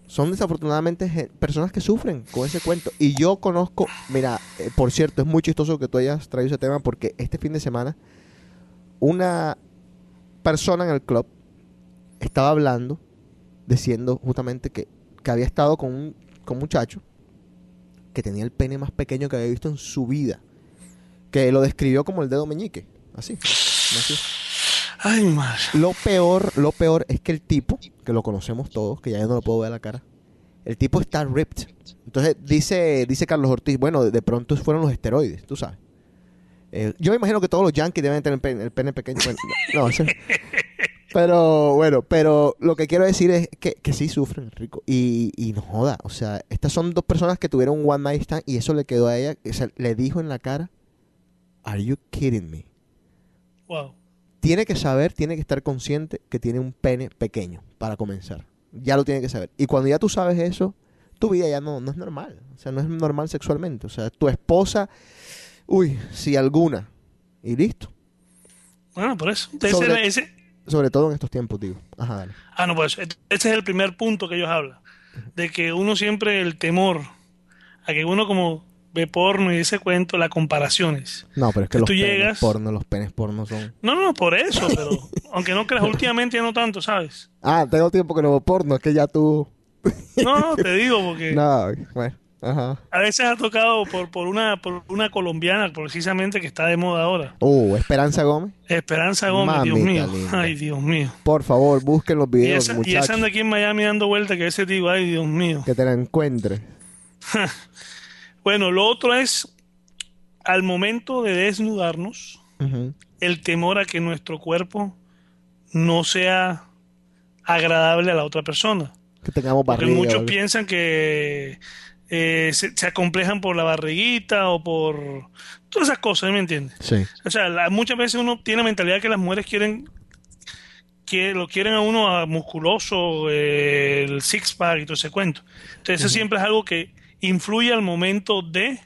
Son desafortunadamente personas que sufren con ese cuento. Y yo conozco, mira, eh, por cierto, es muy chistoso que tú hayas traído ese tema porque este fin de semana una persona en el club estaba hablando, diciendo justamente que, que había estado con un, con un muchacho que tenía el pene más pequeño que había visto en su vida. Que lo describió como el dedo meñique. Así. así. Ay, madre. Lo peor, lo peor es que el tipo, que lo conocemos todos, que ya yo no lo puedo ver a la cara, el tipo está ripped. Entonces dice, dice Carlos Ortiz, bueno, de pronto fueron los esteroides, tú sabes. Eh, yo me imagino que todos los yankees deben tener el pene, el pene pequeño. Bueno, no, eso- pero bueno, pero lo que quiero decir es que, que sí sufren, rico. Y, y no joda, o sea, estas son dos personas que tuvieron un one night stand y eso le quedó a ella, o sea, le dijo en la cara, ¿Are you kidding me? Wow. tiene que saber, tiene que estar consciente que tiene un pene pequeño para comenzar. Ya lo tiene que saber. Y cuando ya tú sabes eso, tu vida ya no, no es normal. O sea, no es normal sexualmente. O sea, tu esposa, uy, si alguna. Y listo. Bueno, por eso. Ese- Sobre- ese- Sobre todo en estos tiempos, digo. Ajá, dale. ah, no, pues ese es el primer punto que ellos hablan. De que uno siempre el temor a que uno como ve porno y ese cuento, las comparaciones. No, pero es que Que los tú penes llegas- porno, los penes porno son... No, no, por eso, pero aunque no creas, últimamente ya no tanto, ¿sabes? Ah, tengo tiempo que no veo porno, es que ya tú... No, no, te digo, porque No, bueno, ajá. a veces ha tocado por, por, una, por una colombiana, precisamente, que está de moda ahora. Uh, Esperanza Gómez. Esperanza Gómez, Dios mío. linda. Ay, Dios mío. Por favor, busquen los Y videos, y esa anda aquí en Miami dando vuelta que ese tipo, ay, Dios mío. Que te la encuentres. Bueno, lo otro es, al momento de desnudarnos, el temor a que nuestro cuerpo no sea agradable a la otra persona. Que tengamos Porque barriga. muchos o algo. piensan que eh, se, se acomplejan por la barriguita o por todas esas cosas, ¿me entiendes? Sí. O sea, la- muchas veces uno tiene la mentalidad que las mujeres quieren que lo quieren a uno a musculoso, eh, el six pack y todo ese cuento. Entonces, eso siempre es algo que influye al momento de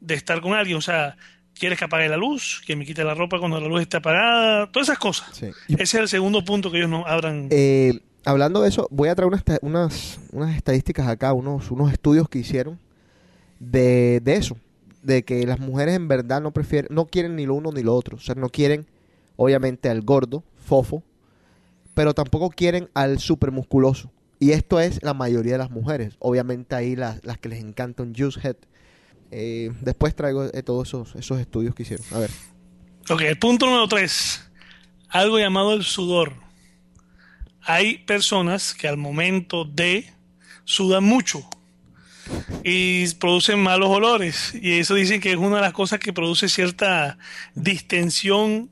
de estar con alguien, o sea, quieres que apague la luz, que me quite la ropa cuando la luz esté apagada, todas esas cosas. Sí. Ese es el segundo punto que ellos no abran. Eh, hablando de eso, voy a traer unas, unas, unas estadísticas acá, unos, unos estudios que hicieron de, de eso, de que las mujeres en verdad no prefieren, no quieren ni lo uno ni lo otro, o sea, no quieren, obviamente, al gordo, fofo, pero tampoco quieren al super musculoso. Y esto es la mayoría de las mujeres. Obviamente ahí las, las que les encanta un juice head. Eh, después traigo eh, todos esos, esos estudios que hicieron. A ver. Ok, el punto número tres. Algo llamado el sudor. Hay personas que al momento de sudan mucho y producen malos olores. Y eso dicen que es una de las cosas que produce cierta distensión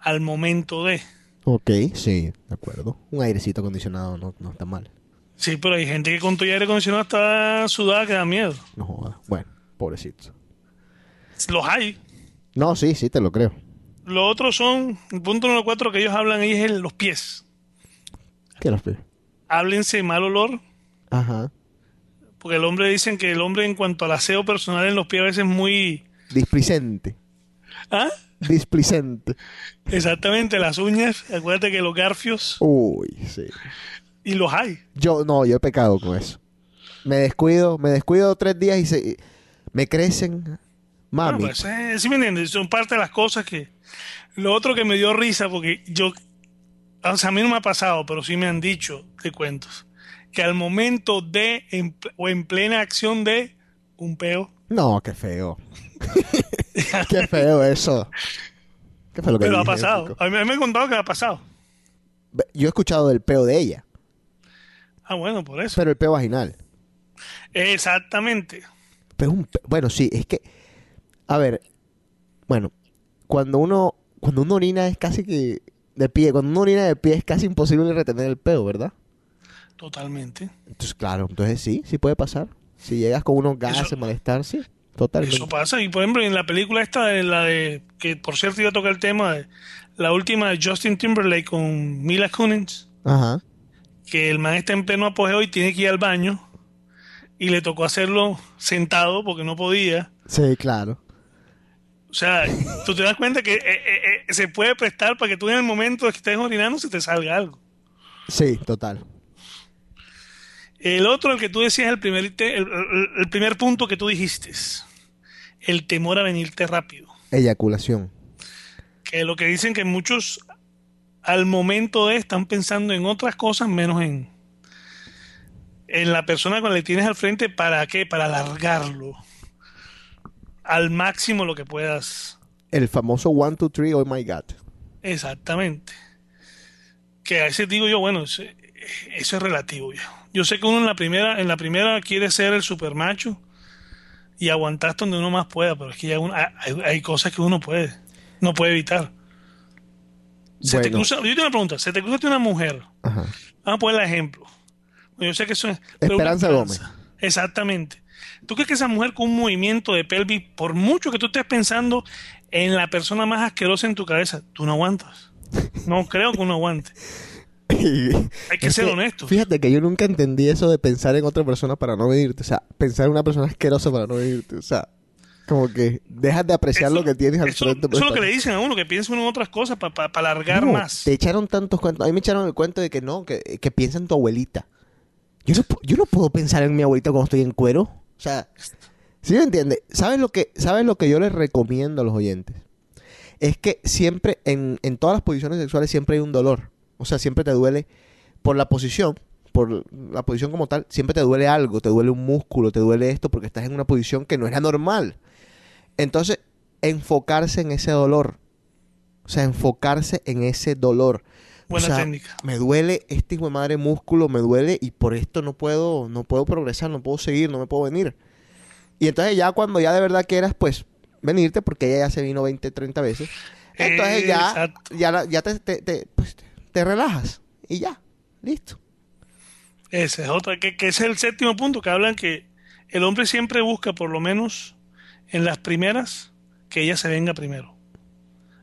al momento de. Ok, sí, de acuerdo. Un airecito acondicionado no, no está mal. Sí, pero hay gente que con tu aire acondicionado está sudada que da miedo. No joda. Bueno, pobrecito. Los hay. No, sí, sí, te lo creo. Lo otro son, el punto número cuatro que ellos hablan ahí es el- los pies. ¿Qué los pies? Háblense mal olor, Ajá. porque el hombre dicen que el hombre en cuanto al aseo personal en los pies a veces es muy... Displicente. ¿Ah? Displicente. Exactamente, las uñas, acuérdate que los garfios, Uy, sí. y los hay. Yo, no, yo he pecado con eso. Me descuido, me descuido tres días y se, me crecen. Mami. Bueno, pues, eh, sí me entiendes, son parte de las cosas que... Lo otro que me dio risa, porque yo... O sea, a mí no me ha pasado, pero sí me han dicho de cuentos, que al momento de, en- o en plena acción de un peo, No, qué feo. qué feo eso. Qué feo lo que pero ha pasado. chico. A mí me han contado que ha pasado. Yo he escuchado del peo de ella, Ah, bueno, por eso. pero el peo vaginal. Exactamente. Pero un pe- bueno, sí, es que a ver, bueno, cuando uno cuando uno orina es casi que de pie, cuando uno orina de pie es casi imposible retener el peo, ¿verdad? Totalmente. Entonces, claro, entonces sí, sí puede pasar. Si llegas con unos gases, malestar, sí, totalmente. Eso pasa. Y por ejemplo, en la película esta, de la de. Que por cierto iba a tocar el tema de. La última de Justin Timberlake con Mila Kunis. Ajá. Que el man está en pleno apogeo y tiene que ir al baño. Y le tocó hacerlo sentado porque no podía. Sí, claro. O sea, tú te das cuenta que eh, eh, eh, se puede prestar para que tú en el momento que estés orinando se te salga algo. Sí, total. El otro, el que tú decías, el primer, el primer punto que tú dijiste, el temor a venirte rápido. Eyaculación. Que lo que dicen que muchos al momento de están pensando en otras cosas menos en, en la persona con la que tienes al frente. ¿Para qué? Para alargarlo al máximo lo que puedas. El famoso one, two, three, oh my God. Exactamente. Que a veces digo yo, bueno, eso, eso es relativo. Yo. yo sé que uno en la primera, en la primera quiere ser el supermacho y aguantar hasta donde uno más pueda, pero es que ya uno- hay, hay cosas que uno puede, no puede evitar. Se te cruza, yo tengo una pregunta, se te cruza una mujer, Ajá. vamos a poner el ejemplo. Yo sé que eso es... Esperanza Gómez. Exactamente. ¿Tú crees que esa mujer con un movimiento de pelvis, por mucho que tú estés pensando en la persona más asquerosa en tu cabeza, tú no aguantas? No creo que uno aguante. Hay que ser honesto. Fíjate que yo nunca entendí eso de pensar en otra persona para no venirte. O sea, pensar en una persona asquerosa para no venirte. O sea, como que dejas de apreciar lo que tienes al Eso, frente. eso es lo que le dicen a uno, que piensa uno en otras cosas para alargar No, más. Te echaron tantos cuentos. A mí me echaron el cuento de que no, que, que piensa en tu abuelita. Yo no, yo no puedo pensar en mi abuelita cuando estoy en cuero. O sea, ¿sí me entiendes? ¿Sabes lo que, ¿sabes lo que yo les recomiendo a los oyentes? Es que siempre, en, en todas las posiciones sexuales, siempre hay un dolor. O sea, siempre te duele por la posición, por la posición como tal, siempre te duele algo, te duele un músculo, te duele esto, porque estás en una posición que no es la normal. Entonces, enfocarse en ese dolor. O sea, enfocarse en ese dolor. Buena O sea, técnica. Me duele este hijo de madre músculo, me duele y por esto no puedo, no puedo progresar, no puedo seguir, no me puedo venir. Y entonces ya cuando ya de verdad quieras, pues, venirte, porque ella ya se vino 20, 30 veces, entonces ya, Exacto. ya, ya te, te, te- pues, te relajas y ya, listo. Ese es otra, que, que ese es el séptimo punto, que hablan que el hombre siempre busca, por lo menos en las primeras, que ella se venga primero.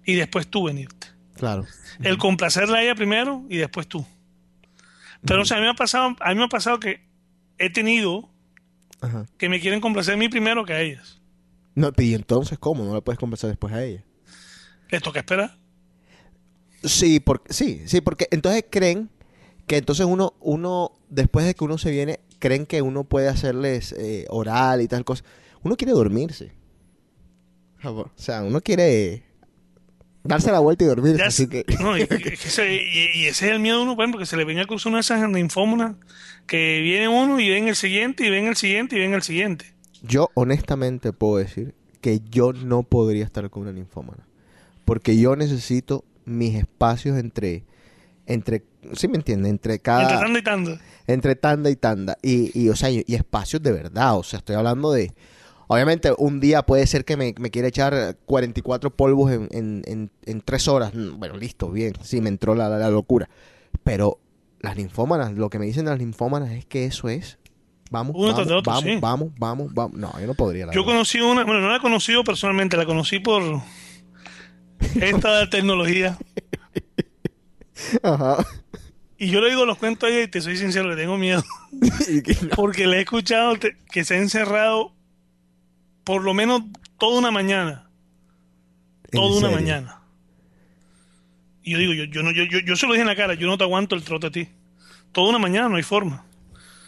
Y después tú venirte. Claro. El complacerla a ella primero y después tú. Pero o sea, a mí me ha pasado, a mí me ha pasado que he tenido Ajá. que me quieren complacer a mí primero que a ellas. No, y entonces, ¿cómo? No le puedes conversar después a ella. Les toca esperar. Sí, porque, sí, sí, porque entonces creen que entonces uno, uno, después de que uno se viene, creen que uno puede hacerles eh, oral y tal cosa. Uno quiere dormirse. O sea, uno quiere darse la vuelta y dormirse. Ya así que... no, y, ese, y- y ese es el miedo de uno, por ejemplo, que se le venga a cruzar una de esas linfómanas que viene uno y ven el siguiente y ven el siguiente y ven el siguiente. Yo honestamente puedo decir que yo no podría estar con una ninfómana. Porque yo necesito mis espacios entre, entre, ¿sí me entiende? Entre cada... Entre tanda y tanda. entre tanda y tanda. Y, y, o sea, y, y espacios de verdad. O sea, estoy hablando de. Obviamente, un día puede ser que me, me quiera echar 44 polvos en, en, en, en tres horas. Mm, Bueno, listo, bien. Sí, me entró la, la, la locura. Pero las linfómanas, lo que me dicen las linfómanas es que eso es. Vamos, Uno vamos, otro, vamos, sí. vamos, vamos, vamos. No, yo no podría. La Yo verdad. conocí una, bueno, no la he conocido personalmente, la conocí por esta tecnología. Ajá. Y yo le digo los cuentos a ella y te soy sincero, le tengo miedo. Porque le he escuchado que se ha encerrado por lo menos toda una mañana. ¿En Toda una serio? mañana. Y yo digo, yo, yo, no, yo, yo, yo se lo dije en la cara, yo no te aguanto el trote a ti. Toda una mañana no hay forma.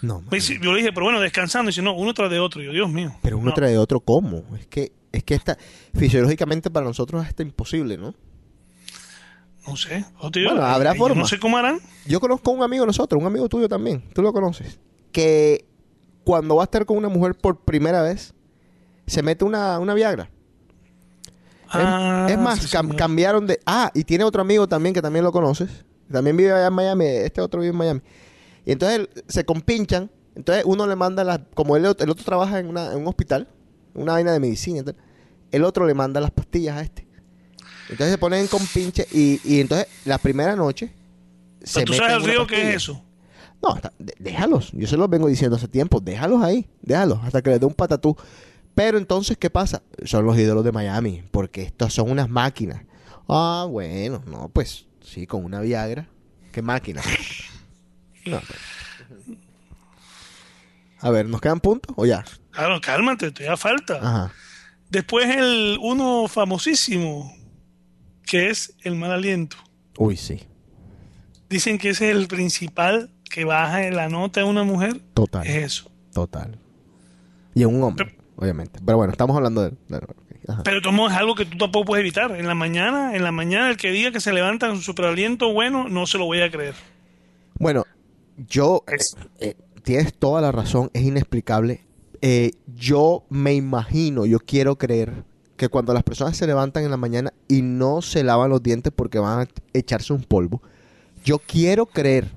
No, Me dice- yo le dije, pero bueno, descansando. Y dice, no, uno tras de otro. Y yo, Dios mío. pero uno No. trae otro, ¿cómo? Es que, es que esta, fisiológicamente para nosotros es hasta imposible, ¿no? No sé. Te digo, Bueno, habrá yo forma. No sé cómo harán. Yo conozco a un amigo de nosotros, un amigo tuyo también, tú lo conoces, que cuando va a estar con una mujer por primera vez, se mete una, una Viagra. Es- Ah, es, más, sí, cam- señor. cambiaron de... Ah, y tiene otro amigo también que también lo conoces. También vive allá en Miami, este otro vive en Miami. Y entonces él- se compinchan, entonces uno le manda las... Como él, el otro trabaja en, una- en un hospital, una vaina de medicina el otro le manda las pastillas a este. Entonces se ponen con pinche y, y entonces la primera noche... Pero tú sabes el río pastilla. es eso. No, de- déjalos. Yo se los vengo diciendo hace tiempo. Déjalos ahí. Déjalos hasta que les dé un patatú. Pero entonces, ¿qué pasa? Son los ídolos de Miami. Porque estos son unas máquinas. Ah, bueno. No, pues sí, con una Viagra. ¿Qué máquina? No, pues. A ver, ¿nos quedan puntos o ya? Claro, cálmate, te da falta. Ajá. Después el uno famosísimo, que es el mal aliento. Uy, sí. Dicen que ese es el principal que baja en la nota de una mujer. Total. Es eso. Total. Y en un hombre, obviamente. Pero bueno, estamos hablando de... de- ajá. Pero tomo es algo que tú tampoco puedes evitar. En la mañana, en la mañana, el que diga que se levanta con su superaliento bueno, no se lo voy a creer. Bueno, yo... eh, tienes toda la razón, es inexplicable. Eh, yo me imagino, yo quiero creer que cuando las personas se levantan en la mañana y no se lavan los dientes porque van a echarse un polvo, yo quiero creer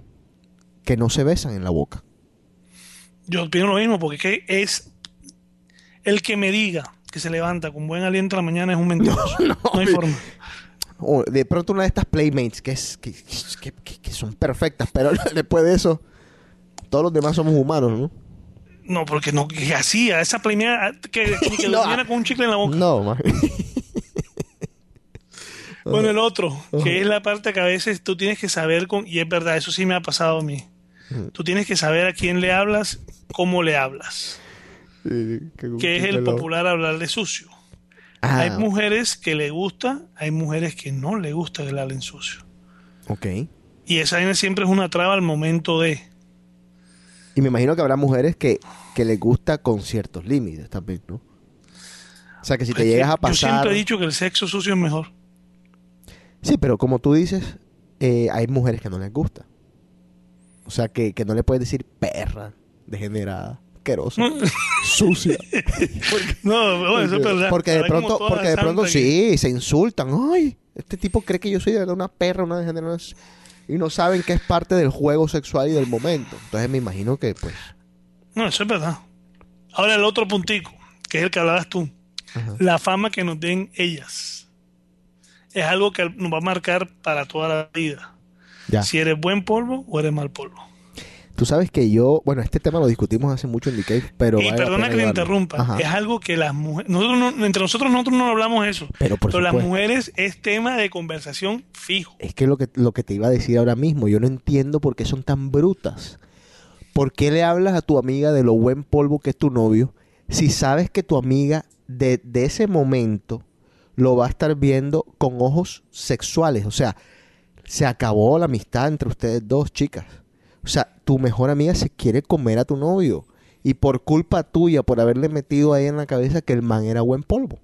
que no se besan en la boca. Yo opino lo mismo, porque es que es el que me diga que se levanta con buen aliento en la mañana es un mentiroso. No, hay forma. O de pronto una de estas playmates que, es, que, que- que- que son perfectas, pero después de eso, todos los demás somos humanos, ¿no? No, porque no, que así, a esa primera, que, que, No. con un chicle en la boca. No, Bueno, el otro, que es la parte que a veces tú tienes que saber con, y es verdad, eso sí me ha pasado a mí. Tú tienes que saber a quién le hablas, cómo le hablas. Que es el popular hablar de sucio. Ah, Hay mujeres que le gusta, hay mujeres que no le gusta que le hablen sucio. ok. Y esa siempre es una traba al momento de. Y me imagino que habrá mujeres que, que les gusta con ciertos límites también, ¿no? O sea, que si te llegas a Yo pasar... siempre he dicho que el sexo sucio es mejor. Sí, pero como tú dices, eh, hay mujeres que no les gusta. O sea, que, que no le puedes decir perra, degenerada, asquerosa, sucia. No, bueno, eso es verdad. Porque de pronto, porque de pronto que- sí, se insultan. Ay, este tipo cree que yo soy de verdad una perra, una degenerada. Y no saben que es parte del juego sexual y del momento. Entonces me imagino que, pues... No, eso es verdad. Ahora el otro puntico, que es el que hablabas tú. La fama que nos den ellas. Es algo que nos va a marcar para toda la vida. Ya. Si eres buen polvo o eres mal polvo. Tú sabes que yo... Bueno, este tema lo discutimos hace mucho en Cave, pero... y vale perdona que te interrumpa. Ajá. Es algo que las mujeres... Nosotros no- entre nosotros nosotros no hablamos eso. Pero por las mujeres es tema de conversación fijo. Es que lo que lo que te iba a decir ahora mismo, yo no entiendo por qué son tan brutas. ¿Por qué le hablas a tu amiga de lo buen polvo que es tu novio si sabes que tu amiga de, de ese momento lo va a estar viendo con ojos sexuales? O sea, se acabó la amistad entre ustedes dos chicas. O sea, tu mejor amiga se quiere comer a tu novio. Y por culpa tuya, por haberle metido ahí en la cabeza que el man era buen polvo.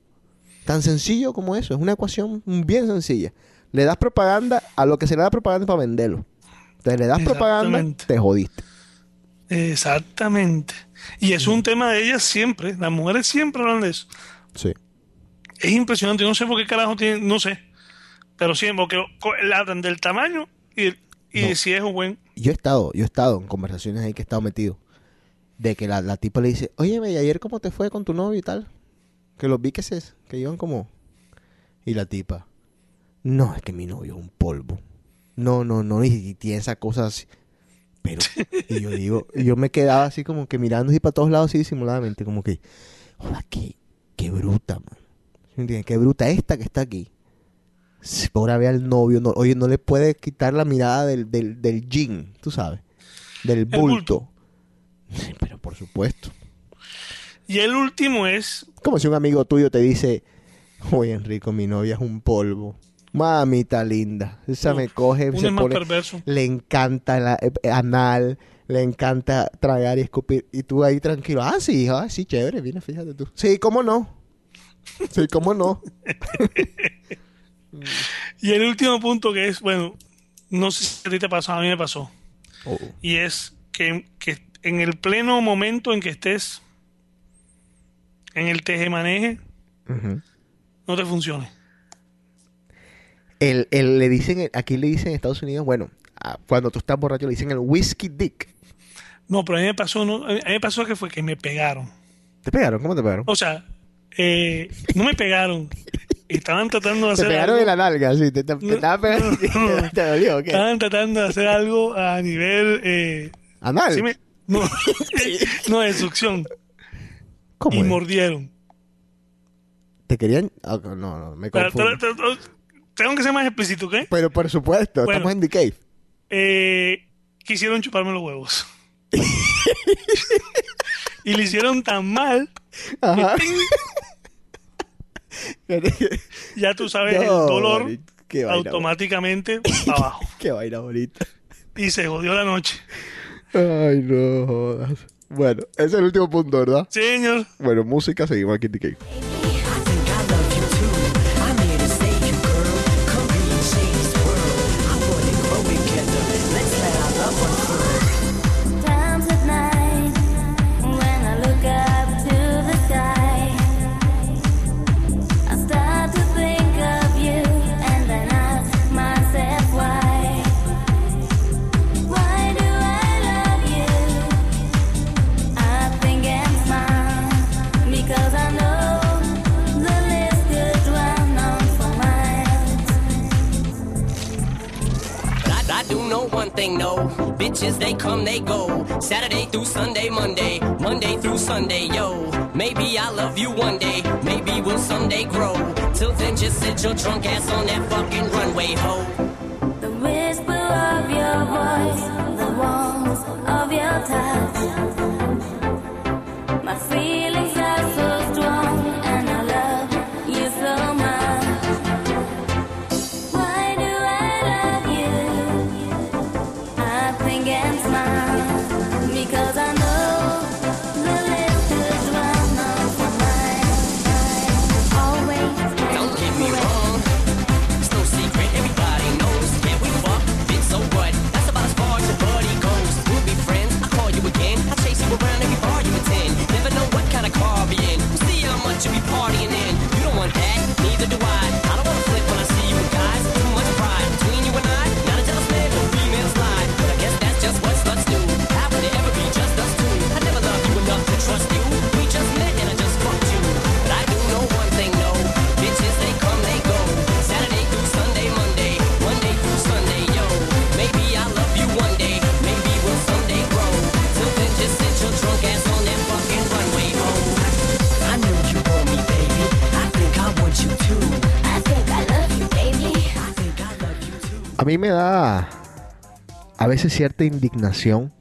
Tan sencillo como eso. Es una ecuación bien sencilla. Le das propaganda a lo que se le da propaganda para venderlo. Entonces le das propaganda, te jodiste. Exactamente. Y es un tema de ellas siempre. Las mujeres siempre hablan de eso. Sí. Es impresionante. Yo no sé por qué carajo tienen, no sé. Pero siempre, porque hablan del tamaño y, y si es un buen. Yo he estado, yo he estado en conversaciones ahí que he estado metido. De que la, la tipa le dice, oye, ¿y ayer cómo te fue con tu novio y tal? Que los vi que se, que iban como. Y la tipa, no, es que mi novio es un polvo. No, no, no, y, y tiene esa cosa así. Pero, y yo digo, y yo me quedaba así como que mirando así para todos lados así disimuladamente, como que, joder, qué, qué bruta, man. ¿Sí me entiendes? Qué bruta esta que está aquí. Si ahora ve al novio, no, oye, no le puede quitar la mirada del, del, del jean, tú sabes, del bulto. Pero por supuesto. Y el último es. Como si un amigo tuyo te dice, oye, Enrico, mi novia es un polvo. Mamita linda. Esa me coge, se pone- perverso. le encanta la, eh, anal, le encanta tragar y escupir. Y tú ahí tranquilo, ah, sí, ah, sí, chévere, mira, fíjate tú. Sí, cómo no. Sí, cómo no. Y el último punto que es, bueno, no sé si a ti te pasó, a mí me pasó. Oh. Y es que, que en el pleno momento en que estés en el tejemaneje, Ujú. no te funcione. el, el- le dicen, aquí le dicen en Estados Unidos, bueno, cuando tú estás borracho le dicen el whiskey dick. No, pero a mí me pasó, no, a mí me pasó que fue que me pegaron. ¿Te pegaron? ¿Cómo te pegaron? O sea, eh, no me pegaron. Estaban tratando de Te hacer pegaron algo. en la nalga, sí, te, te, te estaba pegando. ¿Te, te dolió qué? Estaban tratando de hacer algo a nivel eh, Anal. Sí me- no, no, de succión. ¿Cómo y es? mordieron. ¿Te querían...? no, no, me confundo. pero- tengo que ser más explícito, ¿ok? Pero por supuesto, Bueno. estamos en The Cave. Eh, quisieron chuparme los huevos. y le hicieron tan mal Ajá. que. ya tú sabes el dolor vaina automáticamente para abajo. Qué vaina bonita. Y se jodió la noche. Ay, no jodas. Bueno, ese es el último punto, ¿verdad? Señor. Bueno, música, seguimos aquí en The Saturday through Sunday, Monday. Monday through Sunday, yo. Maybe I'll love you one day. Maybe we'll someday grow. Till then, just sit your drunk ass on that fucking runway, ho. The whisper of your voice, the warmth of your touch. Mí me da a veces cierta indignación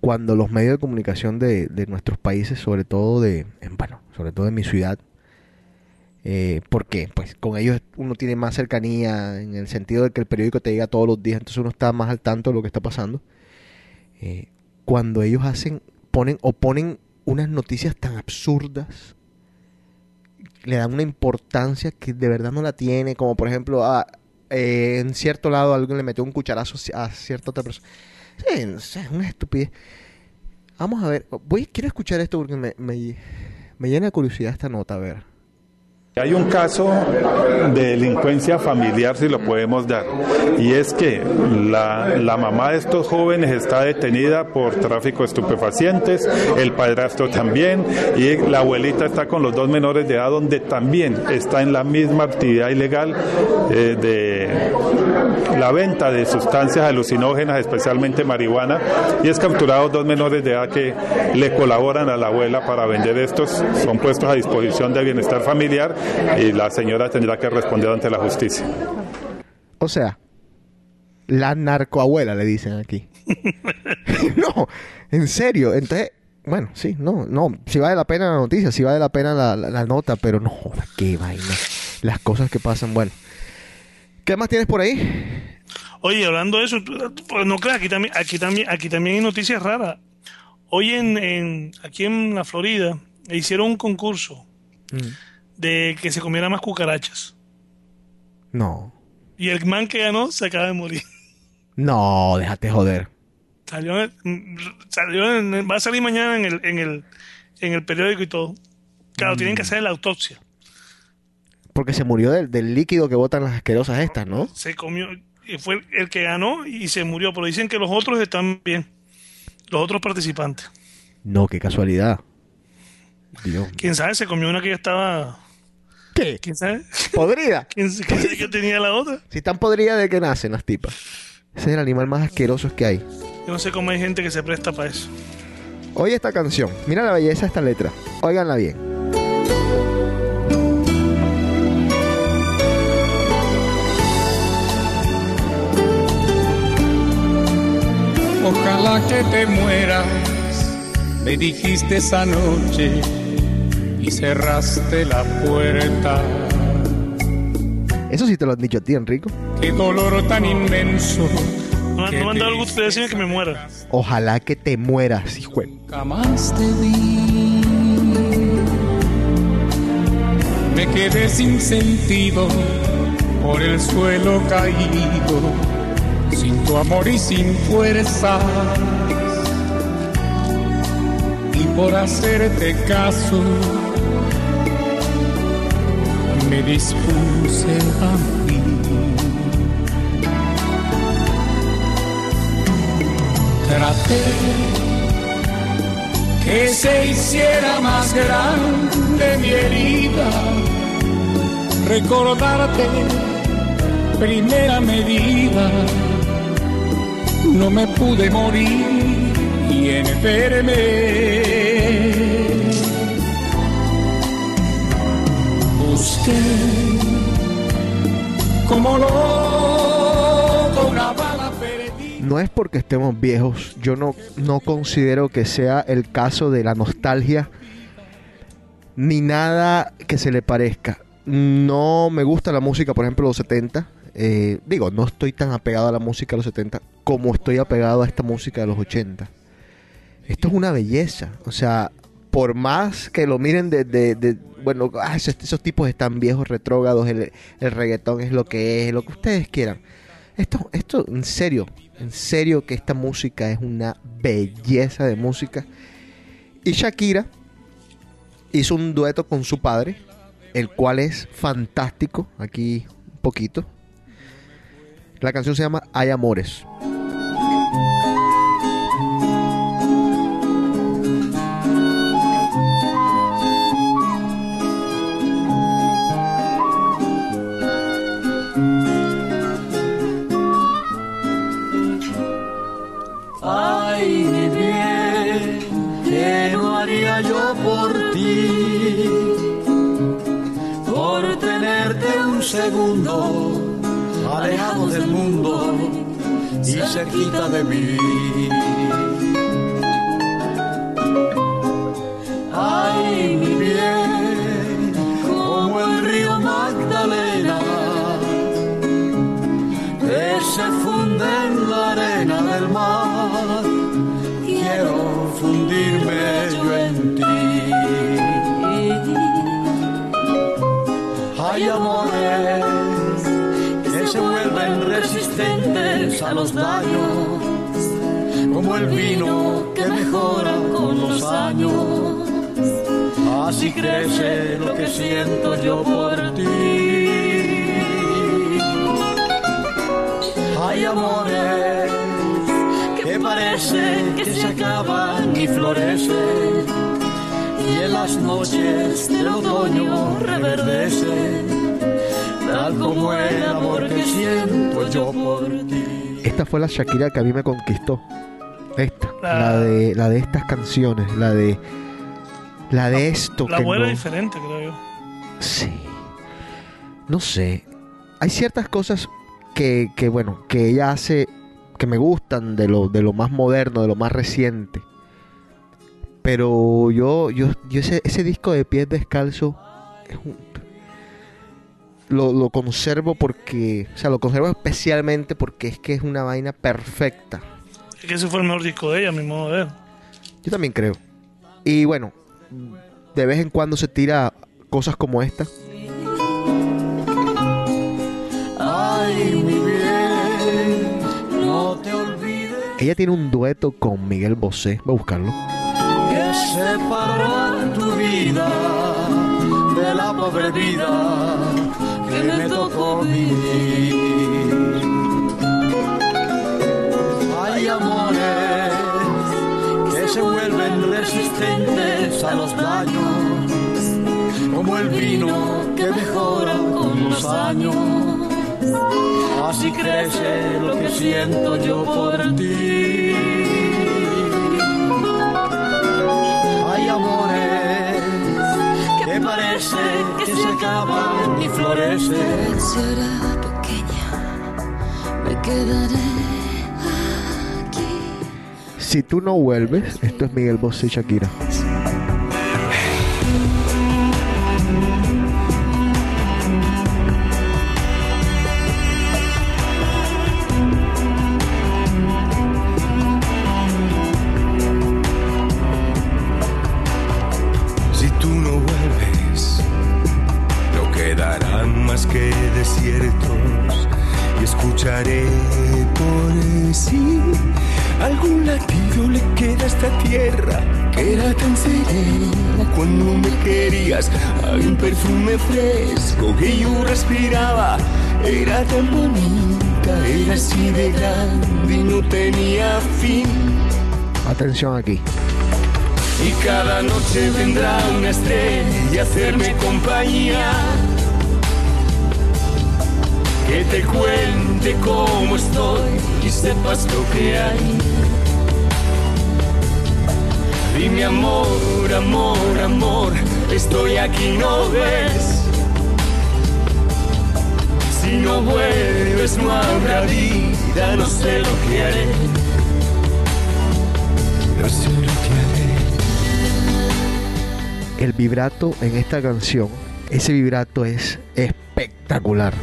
cuando los medios de comunicación de, de nuestros países, sobre todo de, en- bueno, sobre todo de mi ciudad, eh, porque pues con ellos uno tiene más cercanía en el sentido de que el periódico te llega todos los días, entonces uno está más al tanto de lo que está pasando. Eh, cuando ellos hacen, ponen o ponen unas noticias tan absurdas, le dan una importancia que de verdad no la tiene, como por ejemplo, ah, eh, en cierto lado alguien le metió un cucharazo a cierta otra persona. Sí, es una estupidez. Vamos a ver, voy, quiero escuchar esto porque me, me, me llena de curiosidad esta nota, a ver. Hay un caso de delincuencia familiar, si lo podemos dar, y es que la, mamá de estos jóvenes está detenida por tráfico de estupefacientes, el padrastro también, y la abuelita está con los dos menores de edad, donde también está en la misma actividad ilegal eh, de la venta de sustancias alucinógenas, especialmente marihuana, y es capturado dos menores de edad que le colaboran a la abuela para vender estos, son puestos a disposición de bienestar familiar y la señora tendrá que responder ante la justicia. O sea, la narcoabuela le dicen aquí. no, en serio. Entonces, bueno, sí, no, no. Si vale la pena la noticia, si vale la pena la, la- la nota, pero no joda, qué vaina. Las cosas que pasan, bueno. ¿Qué más tienes por ahí? Oye, hablando de eso, pues no creas, aquí también, aquí también, aquí también hay noticias raras. Hoy en, en- aquí en la Florida le hicieron un concurso de que se comiera más cucarachas. No. Y el man que ganó se acaba de morir. No, déjate joder. Salió, en- salió en- va a salir mañana en el, en el, en el periódico y todo. Claro, tienen que hacer la autopsia. Porque se murió del, del líquido que botan las asquerosas estas, ¿no? Se comió, y fue el que ganó y se murió. Pero dicen que los otros están bien. Los otros participantes. No, qué casualidad. Dios. Quién sabe, se comió una que ya estaba. ¿Qué? ¿Quién sabe? ¿Podrida? ¿Quién sabe qué tenía la otra? Si están podridas de que nacen las tipas. Ese es el animal más asqueroso que hay. Yo no sé cómo hay gente que se presta para eso. Oye esta canción, mira la belleza de esta letra. Óiganla bien. Ojalá que te mueras, me dijiste esa noche y cerraste la puerta. Eso sí te lo han dicho a ti, Enrico. Qué dolor tan inmenso. No, no me han dado el gusto de decirme que me muera. Ojalá que te mueras, hijo. Jamás te vi. Me quedé sin sentido por el suelo caído, sin tu amor y sin fuerza. Y por hacerte caso, me dispuse a mí. Traté que se hiciera más grande mi herida, recordarte primera medida, no me pude morir y enfermé. No es porque estemos viejos, yo no, no considero que sea el caso de la nostalgia ni nada que se le parezca. No me gusta la música, por ejemplo, de los 70. Eh, digo, no estoy tan apegado a la música de los 70 como estoy apegado a esta música de los 80. Esto es una belleza. O sea, por más que lo miren de... de- de- bueno, ah, esos, tipos están viejos, retrógrados, el, el reggaetón es lo que es, lo que ustedes quieran. Esto, esto, en serio, en serio que esta música es una belleza de música. Y Shakira hizo un dueto con su padre, el cual es fantástico. Aquí un poquito. La canción se llama Hay Amores. Un segundo alejado del mundo y cerquita de mí. Ay, mi bien, como el río Magdalena que se funde en la arena del mar. Quiero fundirme yo en ti. Hay amores a los daños, como el vino que mejora con los años. Así crece lo que siento yo por ti. Hay amores que parecen que se acaban y florecen y en las noches del otoño reverdecen tal como el amor que siento yo por ti. Esta fue la Shakira que a mí me conquistó. Esta, La- la de, la de estas canciones, la de, la de esto La que no- es diferente, creo yo. Sí. No sé. Hay ciertas cosas que, que, bueno, que ella hace que me gustan de lo, de lo más moderno, de lo más reciente. Pero yo, yo, yo ese, ese disco de pies descalzo es un- lo, lo conservo porque, o sea, lo conservo especialmente porque es que es una vaina perfecta. Es que ese fue el mejor disco de ella, a mi modo de ver. Yo también creo. Y bueno, de vez en cuando se tira cosas como esta. Ay, mi bien, no te olvides Ella tiene un dueto con Miguel Bosé. Voy a buscarlo. que separará tu vida de la pobre vida que me tocó vivir. Hay amores que se vuelven resistentes a los daños, como el vino que mejora con los años. Así crece lo que siento yo por ti. Parece que se acaba y florece. Será pequeña, me quedaré Si tú no vuelves, esto es Miguel Bosé y Shakira. Más que desiertos y escucharé por sí algún latido le queda a esta tierra que era tan serena cuando me querías. Hay un perfume fresco que yo respiraba, era tan bonita, era así de grande y no tenía fin. Atención aquí. Y cada noche vendrá una estrella a hacerme compañía. Que te cuente cómo estoy y sepas lo que hay. Dime amor, amor, amor, estoy aquí, no ves. Si no vuelves no habrá vida, no sé lo que haré. No sé lo que haré. El vibrato en esta canción, ese vibrato es espectacular.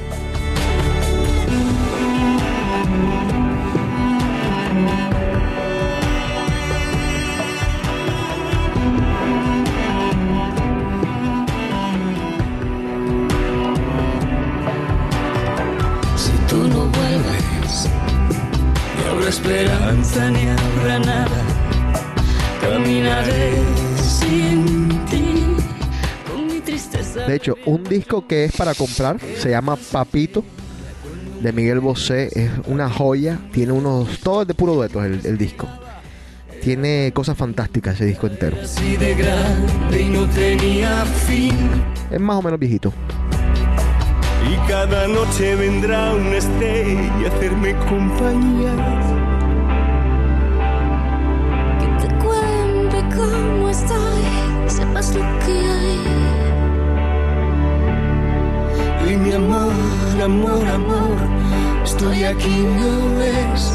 Esperanza ni habrá nada. Caminaré sin ti, con mi tristeza. De hecho, un disco que es para comprar se llama Papito de Miguel Bosé. Es una joya. Tiene unos. Todo es de puro duetos el, el disco. Tiene cosas fantásticas ese disco entero. Y. Es más o menos viejito. Y cada noche vendrá una estrella a hacerme compañía. Cómo estoy, sepas lo que hay. Y mi amor, amor, amor, estoy aquí, no ves.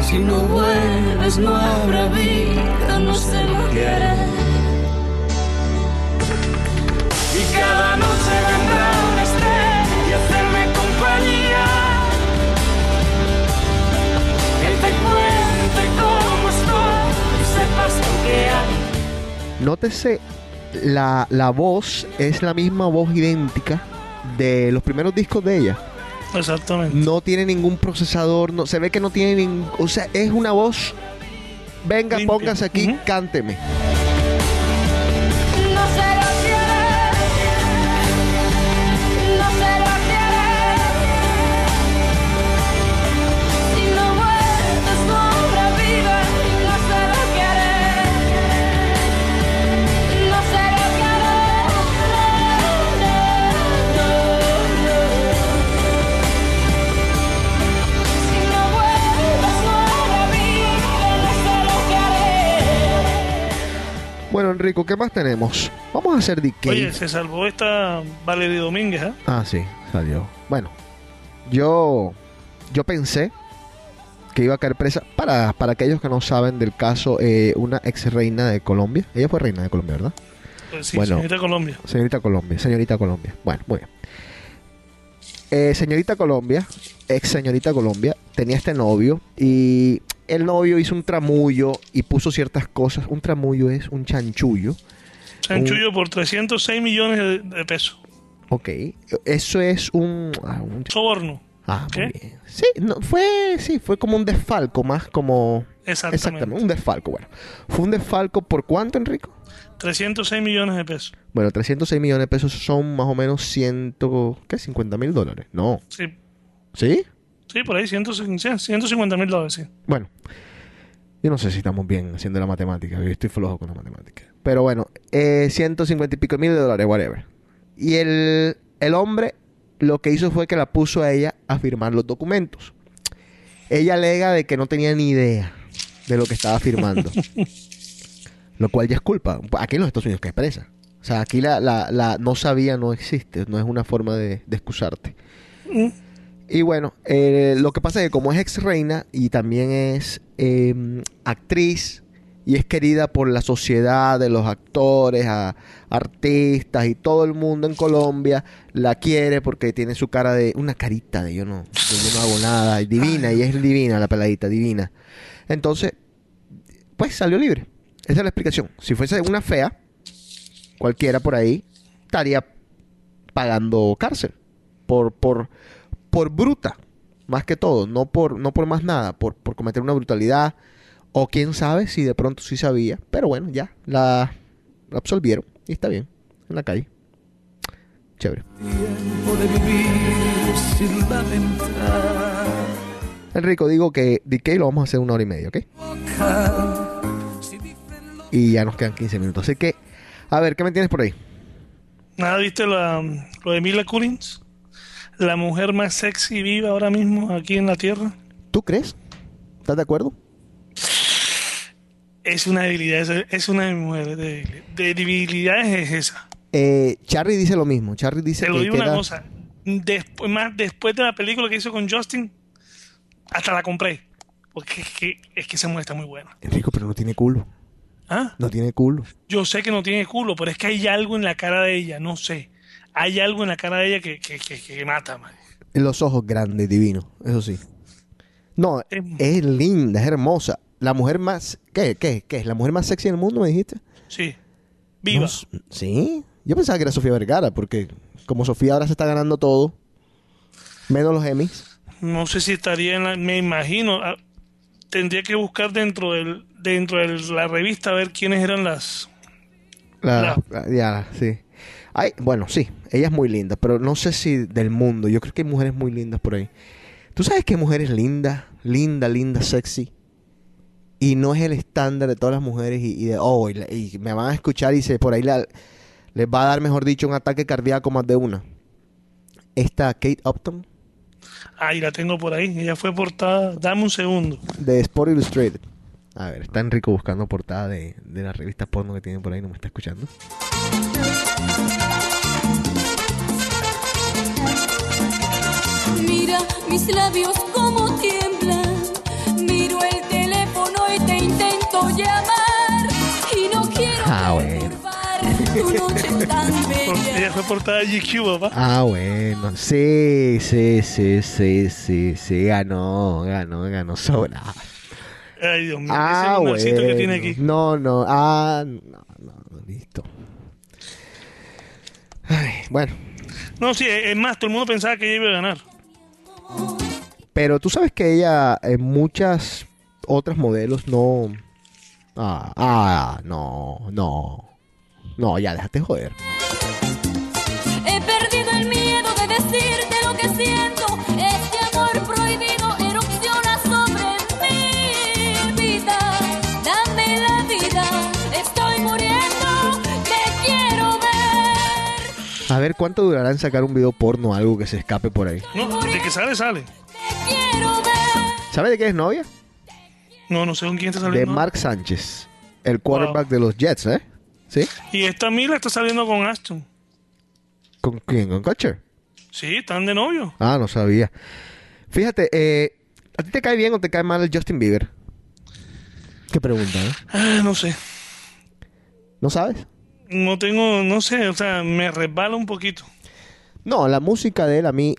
Si no vuelves no habrá vida, no sé lo que haré. Y cada noche vendrá Nótese, la, la voz es la misma voz idéntica de los primeros discos de ella. Exactamente. No tiene ningún procesador, no, se ve que no tiene ningún... O sea, es una voz... Venga, Limpia. póngase aquí, cánteme. Bueno, Enrico, ¿qué más tenemos? Vamos a hacer Cave. Oye, se salvó esta Valerie Domínguez, ¿eh? Ah, sí, salió. Bueno, yo, yo pensé que iba a caer presa. Para, para aquellos que no saben del caso, eh, una ex reina de Colombia. Ella fue reina de Colombia, ¿verdad? Pues sí, Bueno. señorita Colombia. Señorita Colombia, señorita Colombia. Bueno, muy bien. Eh, señorita Colombia, ex señorita Colombia, tenía este novio y el novio hizo un tramullo y puso ciertas cosas. Un tramullo es un chanchullo. Chanchullo por 306 millones de, de pesos. Ok, eso es un... ah, un- Soborno. Ah, muy ¿Qué? bien. Sí, no, fue, sí, fue como un desfalco, más como... Exactamente. un desfalco, bueno. ¿Fue un desfalco por cuánto, Enrico? 306 millones de pesos. Bueno, 306 millones de pesos son más o menos 100, ¿qué? 50 mil dólares. No. Sí, ¿Sí? Sí por ahí 150 150 mil dólares, sí. Bueno, yo no sé si estamos bien haciendo la matemática. Yo estoy flojo con la matemática. Pero bueno, eh, 150 y pico mil de dólares, whatever. Y el, el hombre lo que hizo fue que la puso a ella a firmar los documentos. Ella alega de que no tenía ni idea de lo que estaba firmando. Lo cual ya es culpa. Aquí en los Estados Unidos que es presa. O sea, aquí la, la, la no sabía no existe. No es una forma de, de excusarte. Mm. Y bueno, eh, lo que pasa es que como es ex reina y también es eh, actriz y es querida por la sociedad de los actores, artistas y todo el mundo en Colombia la quiere porque tiene su cara de una carita de yo no, yo no hago nada, y divina y es divina la peladita, divina. Entonces, pues salió libre. Esa es la explicación. Si fuese una fea, cualquiera por ahí estaría pagando cárcel por por por bruta más que todo no por no por más nada por, por cometer una brutalidad o quién sabe si de pronto sí sabía pero bueno ya la, la absolvieron y está bien en la calle chévere Tiempo de vivir sin lamentar. Enrico digo que DK lo vamos a hacer una hora y media ¿ok? y ya nos quedan 15 minutos así que a ver ¿qué me tienes por ahí? Nada, ¿viste la, lo de Mila Kunis? La mujer más sexy viva ahora mismo aquí en la Tierra. ¿tú crees? ¿estás de acuerdo? Es una debilidad, es, una de mis mujeres de, de debilidades es esa. Eh, Charlie dice lo mismo Charlie dice Te lo que digo una cosa. Después, más después de la película que hizo con Justin, hasta la compré. Porque es que, es que esa mujer está muy buena. Enrico pero no tiene culo ¿Ah? no tiene culo Yo sé que no tiene culo, pero es que hay algo en la cara de ella, no sé. Hay algo en la cara de ella que, que, que, que mata, man. Los ojos grandes, divinos, eso sí. No, es linda, es hermosa. La mujer más... ¿Qué? ¿Qué? ¿Qué es? ¿La mujer más sexy del mundo, me dijiste? Sí. Viva. No ¿Sí? Yo pensaba que era Sofía Vergara, porque como Sofía ahora se está ganando todo, menos los Emmys. No sé si estaría en la... Me imagino. ah, Tendría que buscar dentro del dentro de la revista a ver quiénes eran las... La, la- ya, sí. Ay, bueno, sí, ella es muy linda, pero no sé si del mundo. Yo creo que hay mujeres muy lindas por ahí. ¿Tú sabes qué mujer es linda? Linda, linda, sexy. Y no es el estándar de todas las mujeres y, y de, oh, y, la- y me van a escuchar y se por ahí la- les va a dar, mejor dicho, un ataque cardíaco más de una. Esta Kate Upton Ahí la tengo por ahí. Ella fue portada. Dame un segundo. de Sport Illustrated. A ver, está Enrico buscando portada de, de la revista porno que tiene por ahí, no me está escuchando. Mira mis labios como tiemblan. Miro el teléfono y te intento llamar. Y no quiero Ah, bueno. tu noche tan bella. Ella fue portada de GQ, papá. Ah, bueno. Sí, sí, sí, sí, sí, sí. Ganó, ganó, ganó sobra. Ay, Dios mío. Ah, ese bueno. que tiene aquí. No, no. Ah, no, no, listo. Ay, bueno. No, sí, es más, todo el mundo pensaba que ella iba a ganar. Pero tú sabes que ella en muchas otras modelos no... Ah, ah, no, no. No, ya déjate joder. A ver cuánto durará en sacar un video porno o algo que se escape por ahí. No, de que sale, sale. ¿Sabes de qué es novia? No, no sé con quién está De saliendo. Mark Sánchez, el quarterback de los Jets, ¿eh? ¿Sí? Y esta Mila está saliendo con Aston. ¿Con quién? ¿Con Kutcher? Sí, están de novio. Ah, no sabía. Fíjate, eh, ¿a ti te cae bien o te cae mal el Justin Bieber? Qué pregunta, ¿eh? Ah, no sé. ¿No sabes? No tengo, no sé, o sea, me resbala un poquito. No, la música de él a mí...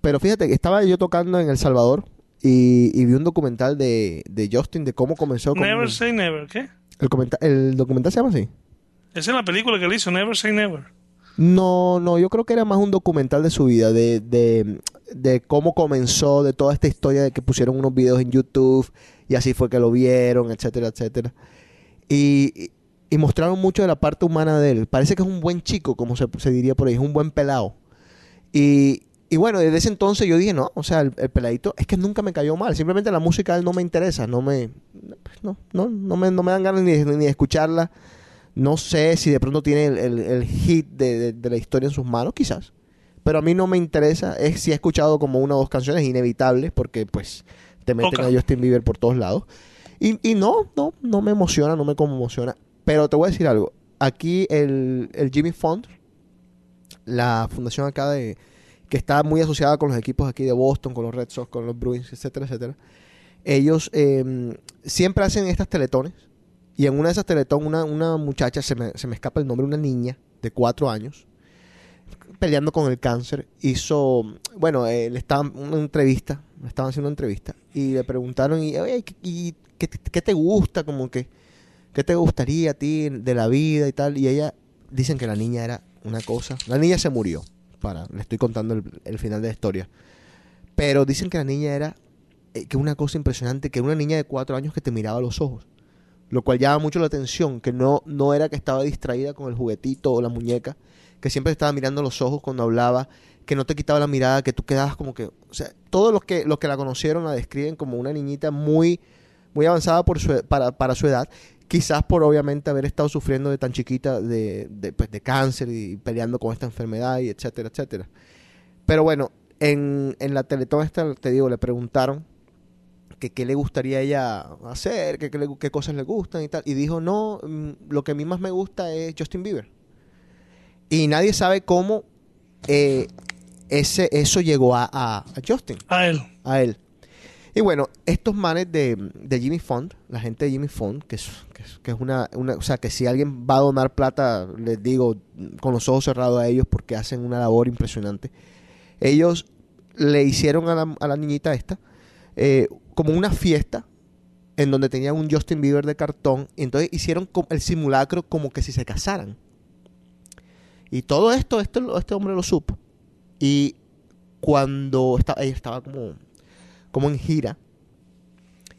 Pero fíjate que estaba yo tocando en El Salvador y, y vi un documental de, de Justin de cómo comenzó. Never say never, ¿qué? el, el documental se llama así. Esa es la película que le hizo, Never say never. No, no, yo creo que era más un documental de su vida, de, de, de cómo comenzó, de toda esta historia de que pusieron unos videos en YouTube y así fue que lo vieron, etcétera, etcétera. Y, y- mostraron mucho de la parte humana de él. Parece que es un buen chico, como se, se diría por ahí, es un buen pelado. Y, y bueno, desde ese entonces yo dije, no, o sea, el, el peladito es que nunca me cayó mal. Simplemente la música de él no me interesa, no me, no, no, no me, no me dan ganas ni, ni de escucharla. No sé si de pronto tiene el, el- el hit de, de- de la historia en sus manos, quizás. Pero a mí no me interesa. Es si he escuchado como una o dos canciones inevitables, porque pues te meten Toca. a Justin Bieber por todos lados. Y, y no, no, no me emociona, no me conmociona. Pero te voy a decir algo. Aquí el, el Jimmy Fund, la fundación acá de que está muy asociada con los equipos aquí de Boston, con los Red Sox, con los Bruins, etcétera, etcétera. Ellos eh, siempre hacen estas teletones. Y en una de esas teletones, una, una muchacha, se me, se me escapa el nombre, una niña de cuatro años, peleando con el cáncer, hizo, bueno, eh, le estaban una entrevista, le estaban haciendo una entrevista, y le preguntaron, y, "Oye, ¿qué- y qué te gusta? Como que, ¿qué te gustaría a ti de la vida y tal? Y ella, dicen que la niña era una cosa, la niña se murió, para, le estoy contando el, final de la historia, pero dicen que la niña era, eh, que una cosa impresionante, que una niña de cuatro años que te miraba a los ojos, lo cual llama mucho la atención, que no, no era que estaba distraída con el juguetito o la muñeca, que siempre te estaba mirando los ojos cuando hablaba, que no te quitaba la mirada, que tú quedabas como que, o sea, todos los que, los que la conocieron la describen como una niñita muy, muy avanzada para su edad, quizás por obviamente haber estado sufriendo de tan chiquita de, de, pues, de cáncer y peleando con esta enfermedad y etcétera, etcétera. Pero bueno, en, en la Teletón esta, te digo, le preguntaron que qué le gustaría a ella hacer, que, qué le- qué cosas le gustan y tal. Y dijo, no, mm, lo que a mí más me gusta es Justin Bieber. Y nadie sabe cómo eh, ese, eso llegó a, a- a Justin. A él. A él. Y bueno, estos manes de, de Jimmy Fund, la gente de Jimmy Fund, que es, que es, una, una... O sea, que si alguien va a donar plata, les digo, con los ojos cerrados a ellos porque hacen una labor impresionante. Ellos le hicieron a la, a la niñita esta eh, como una fiesta en donde tenían un Justin Bieber de cartón y entonces hicieron el simulacro como que si se casaran. Y todo esto, este, este hombre lo supo. Y cuando estaba, ella estaba como, como en gira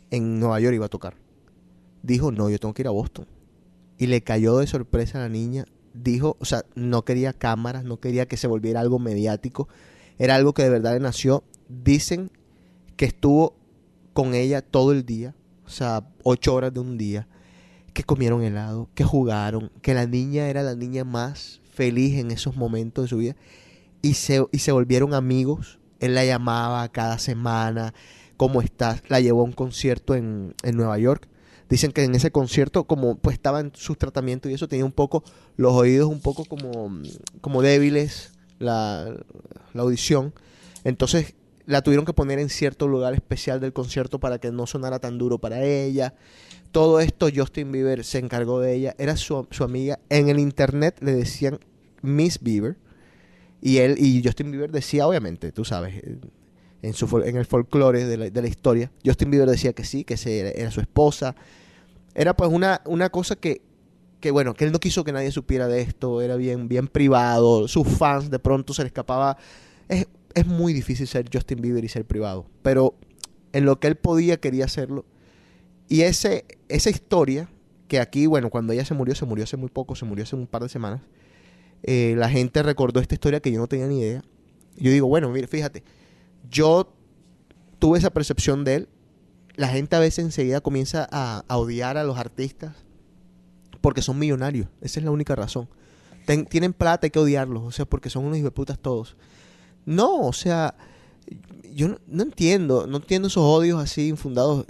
en Nueva York iba a tocar. Dijo, no, yo tengo que ir a Boston. Y le cayó de sorpresa a la niña. Dijo, o sea, no quería cámaras, no quería que se volviera algo mediático. Era algo que de verdad le nació. Dicen que estuvo con ella todo el día, o sea, ocho horas de un día, que comieron helado, que jugaron, que la niña era la niña más feliz en esos momentos de su vida y se, y se volvieron amigos. Él la llamaba cada semana, ¿cómo estás? La llevó a un concierto en, en Nueva York. Dicen que en ese concierto, como pues estaba en sus tratamientos y eso, tenía un poco, los oídos un poco como, como débiles, la, la audición. Entonces la tuvieron que poner en cierto lugar especial del concierto para que no sonara tan duro para ella. Todo esto Justin Bieber se encargó de ella. Era su, su amiga. En el internet le decían Miss Bieber. Y él y Justin Bieber decía, obviamente, tú sabes, eh, en, su, en el folclore de la, de la historia, Justin Bieber decía que sí, que era, era su esposa. Era pues una, una cosa que, que, bueno, que él no quiso que nadie supiera de esto, era bien, bien privado. Sus fans de pronto se le escapaba. Es, es muy difícil ser Justin Bieber y ser privado. Pero en lo que él podía, quería hacerlo. Y ese, esa historia, que aquí, bueno, cuando ella se murió, se murió hace muy poco, se murió hace un par de semanas. Eh, la gente recordó esta historia que yo no tenía ni idea. Yo digo, bueno, mire, fíjate, yo tuve esa percepción de él. La gente a veces enseguida comienza a, odiar a los artistas porque son millonarios. Esa es la única razón. Tienen plata, hay que odiarlos, o sea, porque son unos hijueputas todos. No, o sea, yo no, entiendo, no entiendo esos odios así infundados.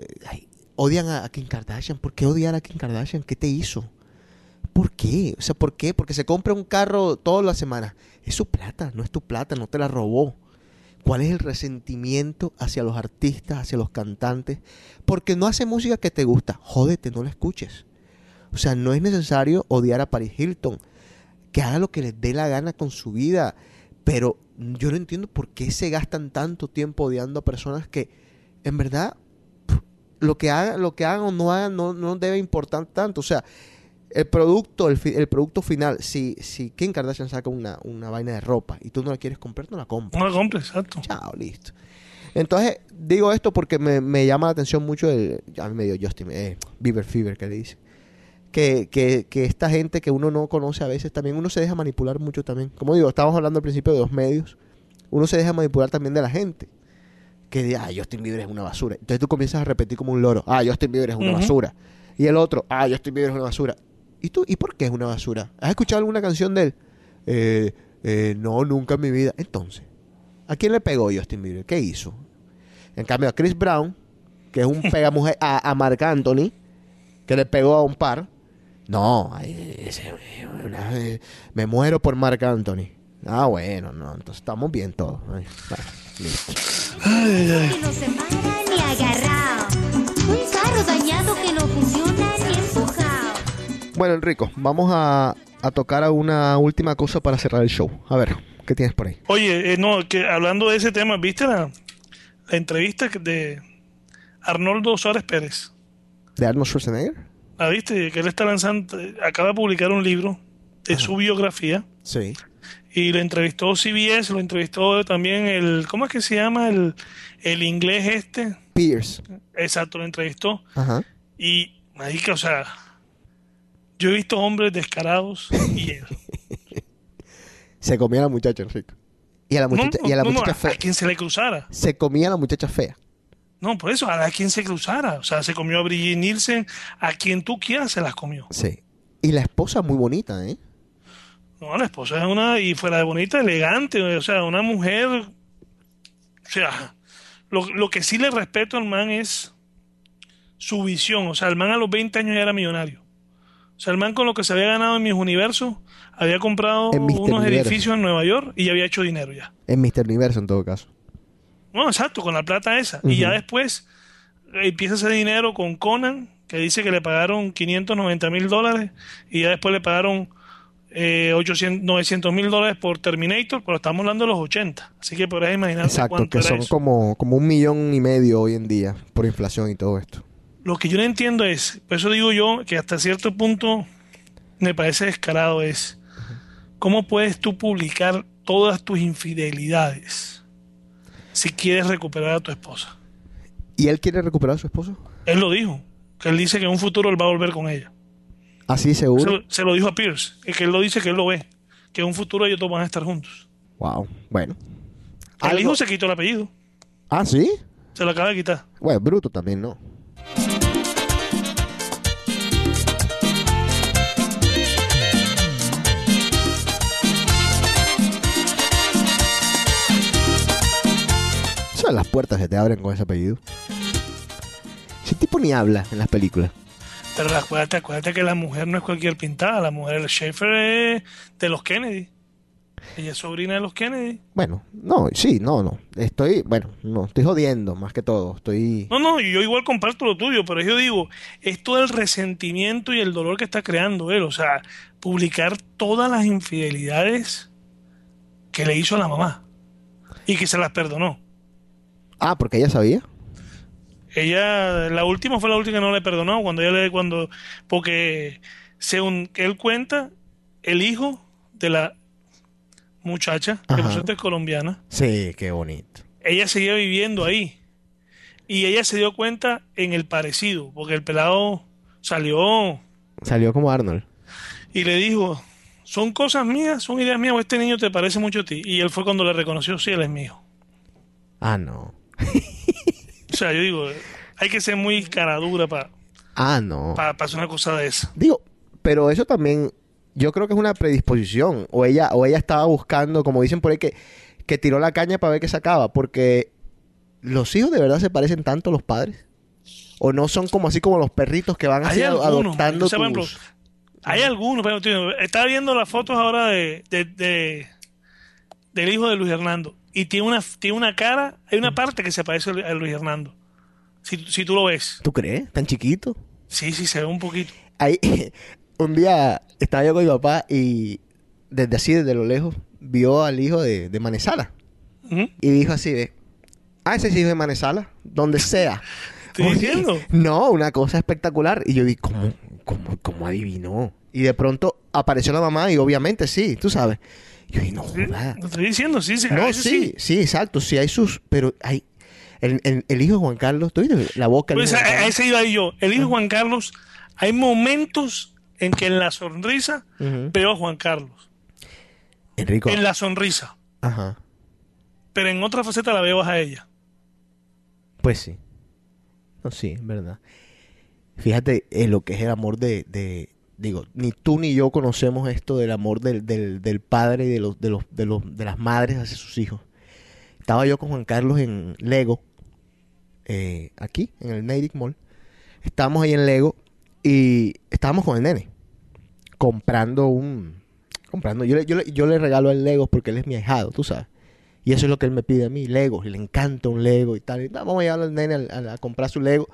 Odian a, a Kim Kardashian. ¿Por qué odiar a Kim Kardashian? ¿Qué te hizo? ¿Por qué? O sea, ¿por qué? Porque se compra un carro todas las semanas. Es su plata, no es tu plata, no te la robó. ¿Cuál es el resentimiento hacia los artistas, hacia los cantantes? Porque no hace música que te gusta. Jódete, no la escuches. O sea, no es necesario odiar a Paris Hilton. Que haga lo que les dé la gana con su vida. Pero yo no entiendo por qué se gastan tanto tiempo odiando a personas que, en verdad, lo que hagan, lo que hagan o no hagan no, no debe importar tanto. O sea, el producto, el, fi- el producto final, si, si Kim Kardashian saca una, una vaina de ropa y tú no la quieres comprar, no la compras. No la compres, exacto. Chao, listo. Entonces, digo esto porque me, me llama la atención mucho el. A mí me dio Justin, eh, Bieber Fever, que le dice. Que, que, que esta gente que uno no conoce a veces también, uno se deja manipular mucho también. Como digo, estábamos hablando al principio de dos medios. Uno se deja manipular también de la gente. Que dice, ah, Justin Bieber es una basura. Entonces tú comienzas a repetir como un loro, ah, Justin Bieber es una basura. Y el otro, ah, Justin Bieber es una basura. ¿Y tú? ¿Y por qué es una basura? ¿Has escuchado alguna canción de él? Eh, eh, no, nunca en mi vida. Entonces, ¿a quién le pegó Justin Bieber? ¿Qué hizo? En cambio, a Chris Brown, que es un pegamujer, a, a Marc Anthony, que le pegó a un par, No, ay, ese- una- me muero por Marc Anthony. Ah, bueno, no, entonces estamos bien todos. Ay, bueno, listo. Que no se para ni agarrado. Un carro dañado que no funciona. Bueno, Enrico, vamos a, a tocar a una última cosa para cerrar el show. A ver, ¿qué tienes por ahí? Oye, eh, no, que hablando de ese tema, ¿viste la, la entrevista de Arnoldo Suárez Pérez? ¿De Arnold Schwarzenegger? ¿La viste? Que él está lanzando, acaba de publicar un libro de su biografía Sí. y lo entrevistó CBS, lo entrevistó también el, ¿cómo es que se llama? El, el inglés este. Pierce. Exacto, lo entrevistó. Ajá. Y, marica, o sea, yo he visto hombres descarados y él. Se comía a la muchacha, Enrico. Y a la muchacha, no, y a la no, muchacha fea. a quien se le cruzara. Se comía a la muchacha fea. No, por eso, a quien se cruzara. O sea, se comió a Brigitte Nielsen, a quien tú quieras se las comió. Sí. Y la esposa muy bonita, ¿eh? No, la esposa es una, y fuera de bonita, elegante, o sea, una mujer. O sea, lo, lo que sí le respeto al man es su visión. O sea, el man a los 20 años ya era millonario. O sea, el man con lo que se había ganado en mis universos, había comprado En unos Universo. edificios en Nueva York y ya había hecho dinero ya. En Mr. Universo, en todo caso. No, exacto, con la plata esa. Y ya después eh, empieza ese dinero con Conan, que dice que le pagaron 590 mil dólares, y ya después le pagaron eh, 800, 900 mil dólares por Terminator, pero estamos hablando de los 80. Así que podrás imaginar Exacto, cuánto que era son eso. como, como un millón y medio hoy en día por inflación y todo esto. Lo que yo no entiendo es, por eso digo yo que hasta cierto punto me parece descarado es, ¿cómo puedes tú publicar todas tus infidelidades si quieres recuperar a tu esposa? ¿Y él quiere recuperar a su esposo? Él lo dijo, que él dice que en un futuro él va a volver con ella. Así Se seguro. lo, se lo dijo a Pierce, y que él lo dice que él lo ve, que en un futuro ellos dos van a estar juntos. Wow. Bueno. El Algo- hijo se quitó el apellido, Ah, sí. se lo acaba de quitar. Bueno, bruto también, ¿no? Las puertas se te abren con ese apellido. Ese tipo ni habla en las películas. Pero acuérdate, acuérdate que la mujer no es cualquier pintada, la mujer Schaefer es de los Kennedy. Ella es sobrina de los Kennedy. Bueno, no, sí, no, no. Estoy, bueno, no, estoy jodiendo más que todo. Estoy... No, no, yo igual comparto lo tuyo, pero yo digo, es todo el resentimiento y el dolor que está creando él. O sea, publicar todas las infidelidades que le hizo a la mamá y que se las perdonó. Ah, porque ella sabía. Ella, la última fue la última que no le perdonó cuando ella le, cuando, porque según que él cuenta, el hijo de la muchacha, que Ajá. por cierto es colombiana, Sí, qué bonito. ella seguía viviendo ahí. Y ella se dio cuenta en el parecido, porque el pelado salió Salió como Arnold. y le dijo, son cosas mías, son ideas mías, o este niño te parece mucho a ti. Y él fue cuando le reconoció, sí, él es mío. Ah, no. O sea, yo digo, hay que ser muy cara dura para Ah, no. hacer una cosa de esa. Digo, pero eso también, yo creo que es una predisposición. O ella, o ella estaba buscando, como dicen por ahí, que, que tiró la caña para ver qué sacaba. Porque los hijos de verdad se parecen tanto a los padres. O no son como así como los perritos que van así algunos, adoptando o sea, ejemplo, hay algunos, pero tío, estaba viendo las fotos ahora de, de- de- del hijo de Luis Hernando y tiene una tiene una cara, hay una parte que se parece a Lu- a Luis Hernando. Si, si tú lo ves. ¿Tú crees? ¿Tan chiquito? Sí, sí, se ve un poquito. Ahí, un día estaba yo con mi papá y desde así, desde lo lejos, vio al hijo de, de Manesala. Ujú. Y dijo así de, ah, ese es hijo de Manesala, donde sea. Estoy Oye, diciendo. No, una cosa espectacular. Y yo vi, ¿cómo, cómo, cómo adivinó? Y de pronto apareció la mamá y obviamente sí, tú sabes. Yo dije, no, joda. Lo estoy diciendo, sí, sí. a No, veces sí, sí, exacto. Sí hay sus, pero hay... El, el- el hijo de Juan Carlos, ¿tú viste la boca? Pues a, ese iba ahí yo. El hijo de Juan Carlos, hay momentos en que en la sonrisa veo a Juan Carlos. Enrico. En la sonrisa. Ajá. Pero en otra faceta la veo a ella. Pues sí. No, sí, es verdad. Fíjate en lo que es el amor de, de- digo, ni tú ni yo conocemos esto del amor del, del, del padre y de los, de los, de los, de las madres hacia sus hijos. Estaba yo con Juan Carlos en Lego, eh, aquí, en el Natick Mall. Estábamos ahí en Lego y estábamos con el nene. comprando un... Comprando, yo le, yo, yo le regalo el Lego porque él es mi ahijado, tú sabes. Y eso es lo que él me pide a mí, Legos. Y le encanta un Lego y tal. Y, "No, vamos a llevarlo al nene a comprar su Lego.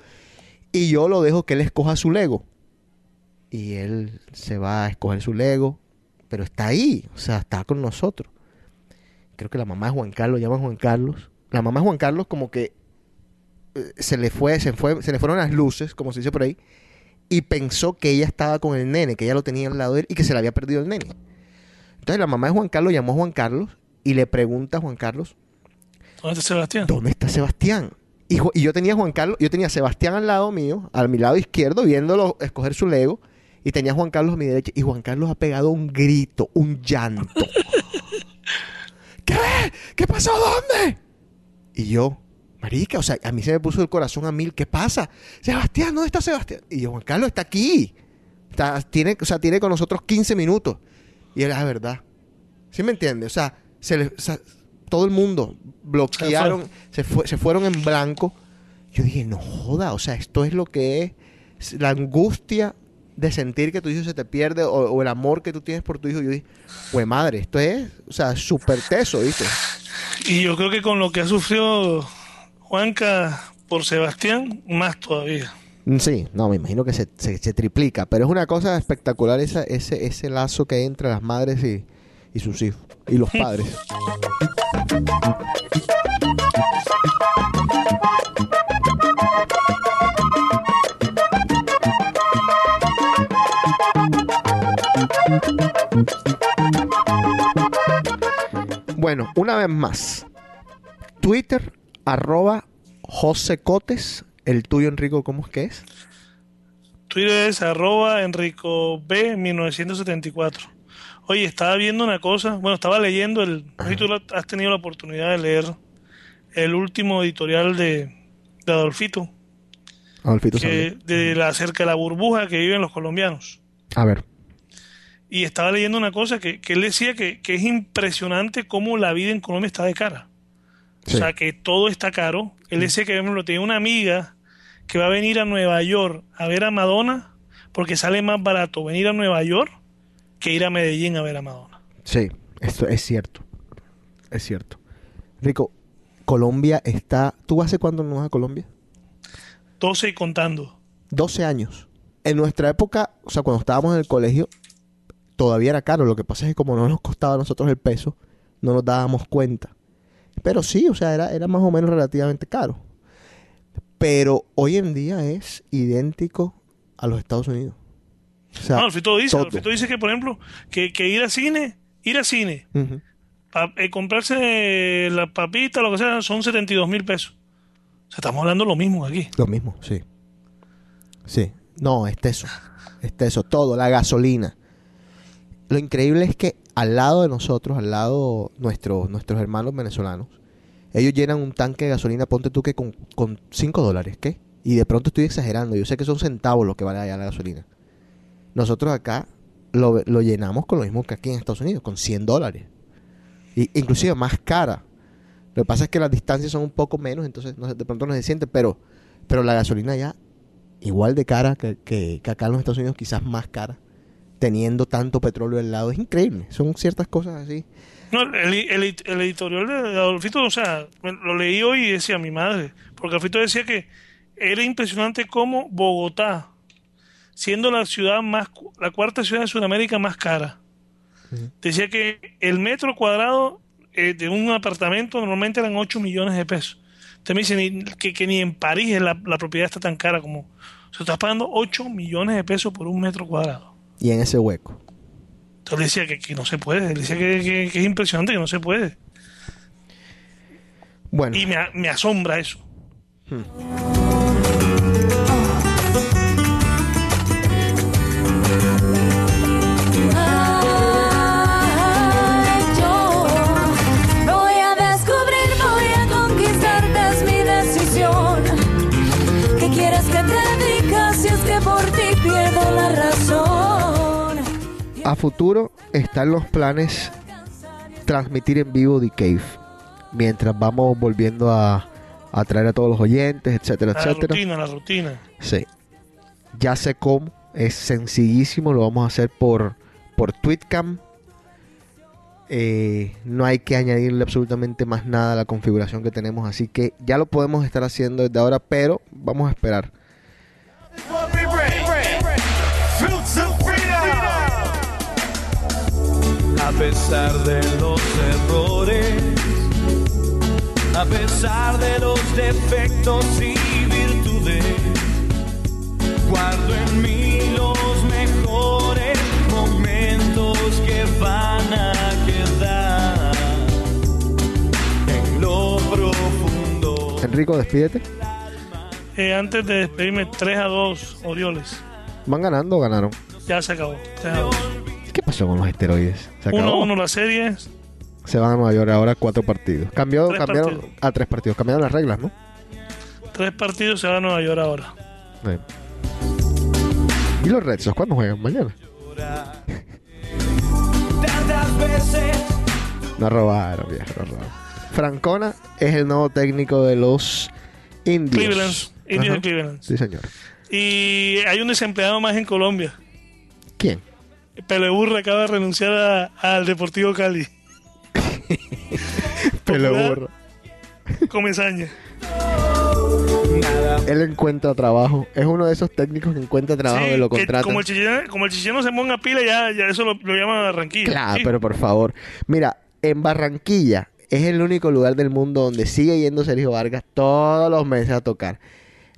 Y yo lo dejo que él escoja su Lego. Y él se va a escoger su Lego. Pero está ahí, o sea, está con nosotros. Creo que la mamá de Juan Carlos, llama a Juan Carlos. La mamá de Juan Carlos como que eh, se le fue, se fue, se le fueron las luces, como se dice por ahí, y pensó que ella estaba con el nene, que ella lo tenía al lado de él y que se le había perdido el nene. Entonces la mamá de Juan Carlos llamó a Juan Carlos y le pregunta a Juan Carlos, ¿Dónde está Sebastián? ¿dónde está Sebastián? Y, y yo tenía a Juan Carlos, yo tenía a Sebastián al lado mío, a mi lado izquierdo, viéndolo escoger su Lego, y tenía a Juan Carlos a mi derecha, y Juan Carlos ha pegado un grito, un llanto. ¿Qué? ¿Qué pasó? ¿Dónde? Y yo, marica, o sea, a mí se me puso el corazón a mil. ¿Qué pasa? Sebastián, ¿dónde está Sebastián? Y yo, Juan Carlos está aquí. Está- tiene, o sea, tiene con nosotros 15 minutos. Y él, ah, verdad. ¿Sí me entiende? O sea, se le- o sea, todo el mundo bloquearon, se, fue- se fueron en blanco. Yo dije, no joda, o sea, esto es lo que es la angustia de sentir que tu hijo se te pierde o, o el amor que tú tienes por tu hijo. Yo dije, güey, madre, esto es, o sea, súper teso, ¿viste? Y yo creo que con lo que ha sufrido Juanca por Sebastián, más todavía. Mm, Sí, no, me imagino que se, se- se triplica, pero es una cosa espectacular esa, ese, ese lazo que hay entre las madres y, y sus hijos, y los padres. Bueno, una vez más, Twitter, arroba José Cotes, el tuyo Enrico, ¿cómo es que es? Twitter es arroba Enrico B 1974. Oye, estaba viendo una cosa, bueno, estaba leyendo el, si tú has tenido la oportunidad de leer el último editorial de, de Adolfito, Adolfito que, de la acerca de la burbuja que viven los colombianos. A ver. Y estaba leyendo una cosa que, que él decía que, que es impresionante cómo la vida en Colombia está de cara. O sea, que todo está caro. Él decía que, por ejemplo, tenía una amiga que va a venir a Nueva York a ver a Madonna porque sale más barato venir a Nueva York que ir a Medellín a ver a Madonna. Sí, esto es cierto. Es cierto. Rico, Colombia está... ¿Tú hace cuándo no vas a Colombia? 12 y contando. 12 años. En nuestra época, o sea, cuando estábamos en el colegio, todavía era caro. Lo que pasa es que como no nos costaba a nosotros el peso, no nos dábamos cuenta. Pero sí, o sea, era, era más o menos relativamente caro. Pero hoy en día es idéntico a los Estados Unidos. O sea, no, Alfito dice, todo. Alfito dice que, por ejemplo, que, que ir a cine, ir a cine, pa- eh, comprarse la papita, lo que sea, son 72 mil pesos. O sea, estamos hablando lo mismo aquí. Lo mismo, sí. Sí. No, es teso. Es teso. Todo, la gasolina. Lo increíble es que al lado de nosotros, al lado nuestros nuestros hermanos venezolanos, ellos llenan un tanque de gasolina, ponte tú que con, con 5 dólares, ¿qué? Y de pronto estoy exagerando, yo sé que son centavos lo que vale allá la gasolina. Nosotros acá lo, lo llenamos con lo mismo que aquí en Estados Unidos, con 100 dólares. Y, inclusive más cara. Lo que pasa es que las distancias son un poco menos, entonces de pronto no se siente, pero, pero la gasolina ya igual de cara que, que- que acá en los Estados Unidos, quizás más cara, teniendo tanto petróleo al lado. Es increíble. Son ciertas cosas así. No, el, el- el editorial de Adolfito, o sea, lo leí hoy y decía mi madre, porque Adolfito decía que era impresionante cómo Bogotá, siendo la ciudad más, la cuarta ciudad de Sudamérica más cara, decía que el metro cuadrado eh, de un apartamento normalmente eran 8 millones de pesos. Usted me dice ni- que, que ni en París la, la propiedad está tan cara como... O sea, estás pagando 8 millones de pesos por un metro cuadrado. Y en ese hueco. Entonces le decía que, que no se puede, le decía que, que- que es impresionante que no se puede. Bueno. Y me, asombra eso. Yo futuro están los planes transmitir en vivo The Cave. Mientras vamos volviendo a, a traer a todos los oyentes, etcétera, La etcétera. rutina, la rutina. Sí. Ya sé cómo. Es sencillísimo, lo vamos a hacer por, por Tweetcam. Eh, no hay que añadirle absolutamente más nada a la configuración que tenemos, así que ya lo podemos estar haciendo desde ahora, pero vamos a esperar. A pesar de los errores, a pesar de los defectos y virtudes, guardo en mí los mejores momentos que van a quedar en lo profundo. Enrico, despídete. Eh, antes de despedirme, 3 a 2 Orioles. ¿Van ganando o ganaron? Ya se acabó. 3 a 2. ¿Qué pasó con los esteroides? ¿Se 1 a acabó? 1 la serie. Se van a Nueva York ahora cuatro partidos. Cambió, Tres cambiaron partidos. a tres partidos. Cambiaron las reglas, ¿no? Tres partidos se va a Nueva York ahora. Sí. ¿Y los Red Sox cuándo juegan? Mañana. No robaron, viejo, no robaron. Francona es el nuevo técnico de los Indios. Cleveland. Indios de Cleveland. Sí, señor. Y hay un desempleado más en Colombia. ¿Quién? Peleburra acaba de renunciar al Deportivo Cali. Burro. Comesaña. Él encuentra trabajo. Es uno de esos técnicos que encuentra trabajo Sí, y lo que contratan. como el chicheno, como el se ponga pila, ya, ya eso lo, lo llaman a Barranquilla. Claro, Sí. pero por favor. Mira, en Barranquilla es el único lugar del mundo donde sigue yendo Sergio Vargas todos los meses a tocar.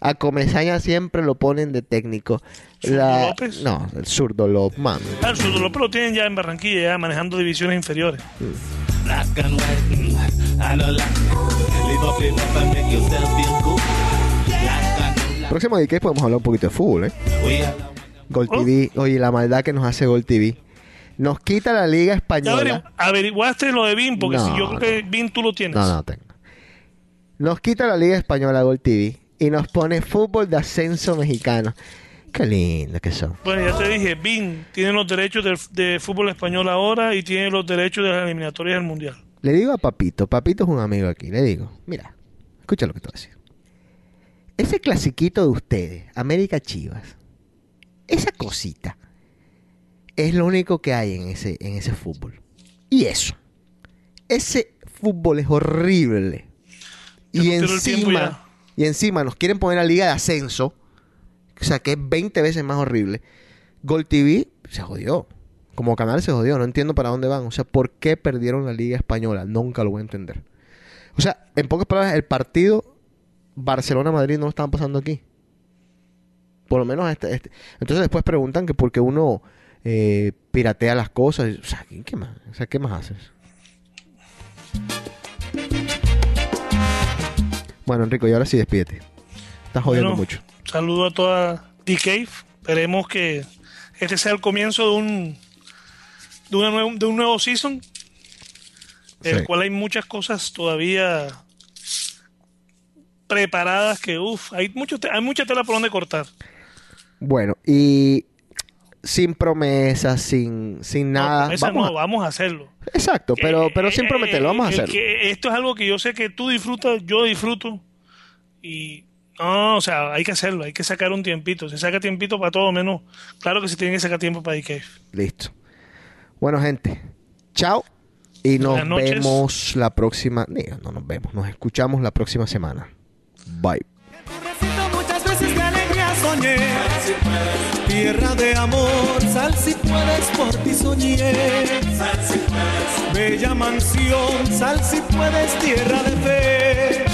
A Comesaña siempre lo ponen de técnico. ¿Zurdo López? No, el zurdo López, man. Ah, el Zurdo López lo tienen ya en Barranquilla, ya manejando divisiones inferiores. mm, Próximo de que podemos hablar un poquito de fútbol, ¿eh? Gol Oh. TV, oye, la maldad que nos hace Gol TV. Nos quita la Liga Ya Española. averi- averiguaste lo de BIM, porque No, si yo creo que BIM tú lo tienes. No, no tengo. Nos quita la Liga Española Gol TV y nos pone fútbol de ascenso mexicano. Qué lindo que son. Bueno, ya te dije, BIM tiene los derechos de, fútbol español ahora y tiene los derechos de las eliminatorias del Mundial. Le digo a Papito, Papito es un amigo aquí, le digo, mira, escucha lo que te voy a decir. Ese clasiquito de ustedes, América Chivas, esa cosita, es lo único que hay en ese, en ese fútbol. Y eso, ese fútbol es horrible. Y no encima. Y encima nos quieren poner a Liga de Ascenso, o sea que es 20 veces más horrible. Gol TV se jodió. Como canal se jodió. No entiendo para dónde van. O sea, ¿por qué perdieron la Liga Española? Nunca lo voy a entender. O sea, en pocas palabras, el partido Barcelona-Madrid no lo estaban pasando aquí. Por lo menos este, este. Entonces después preguntan que por qué uno eh, piratea las cosas. O sea, ¿qué, qué más? O sea, ¿qué más haces? Bueno, Enrico, y ahora sí despídete. Estás jodiendo Bueno, mucho. Saludo a toda D-Cave. Esperemos que este sea el comienzo de un de, una nuevo, de un nuevo season, el Sí. cual hay muchas cosas todavía preparadas que, uff, hay, mucho hay mucha tela por donde cortar. Bueno, y sin promesas, sin, sin nada. Vamos no, a- vamos a hacerlo. Exacto, pero, pero sin Eh, prometerlo, vamos a hacerlo. que- esto es algo que yo sé que tú disfrutas, yo disfruto. Y no, o sea, hay que hacerlo, hay que sacar un tiempito. Se saca tiempito para todo, menos. Claro que se tiene que sacar tiempo para IKEA. Listo. Bueno, gente, chao. Y nos vemos la próxima. Digo, no nos vemos, nos escuchamos la próxima semana. Bye. Tierra de amor, sal si puedes, por ti soñé. Bella mansión, sal si puedes, tierra de fe.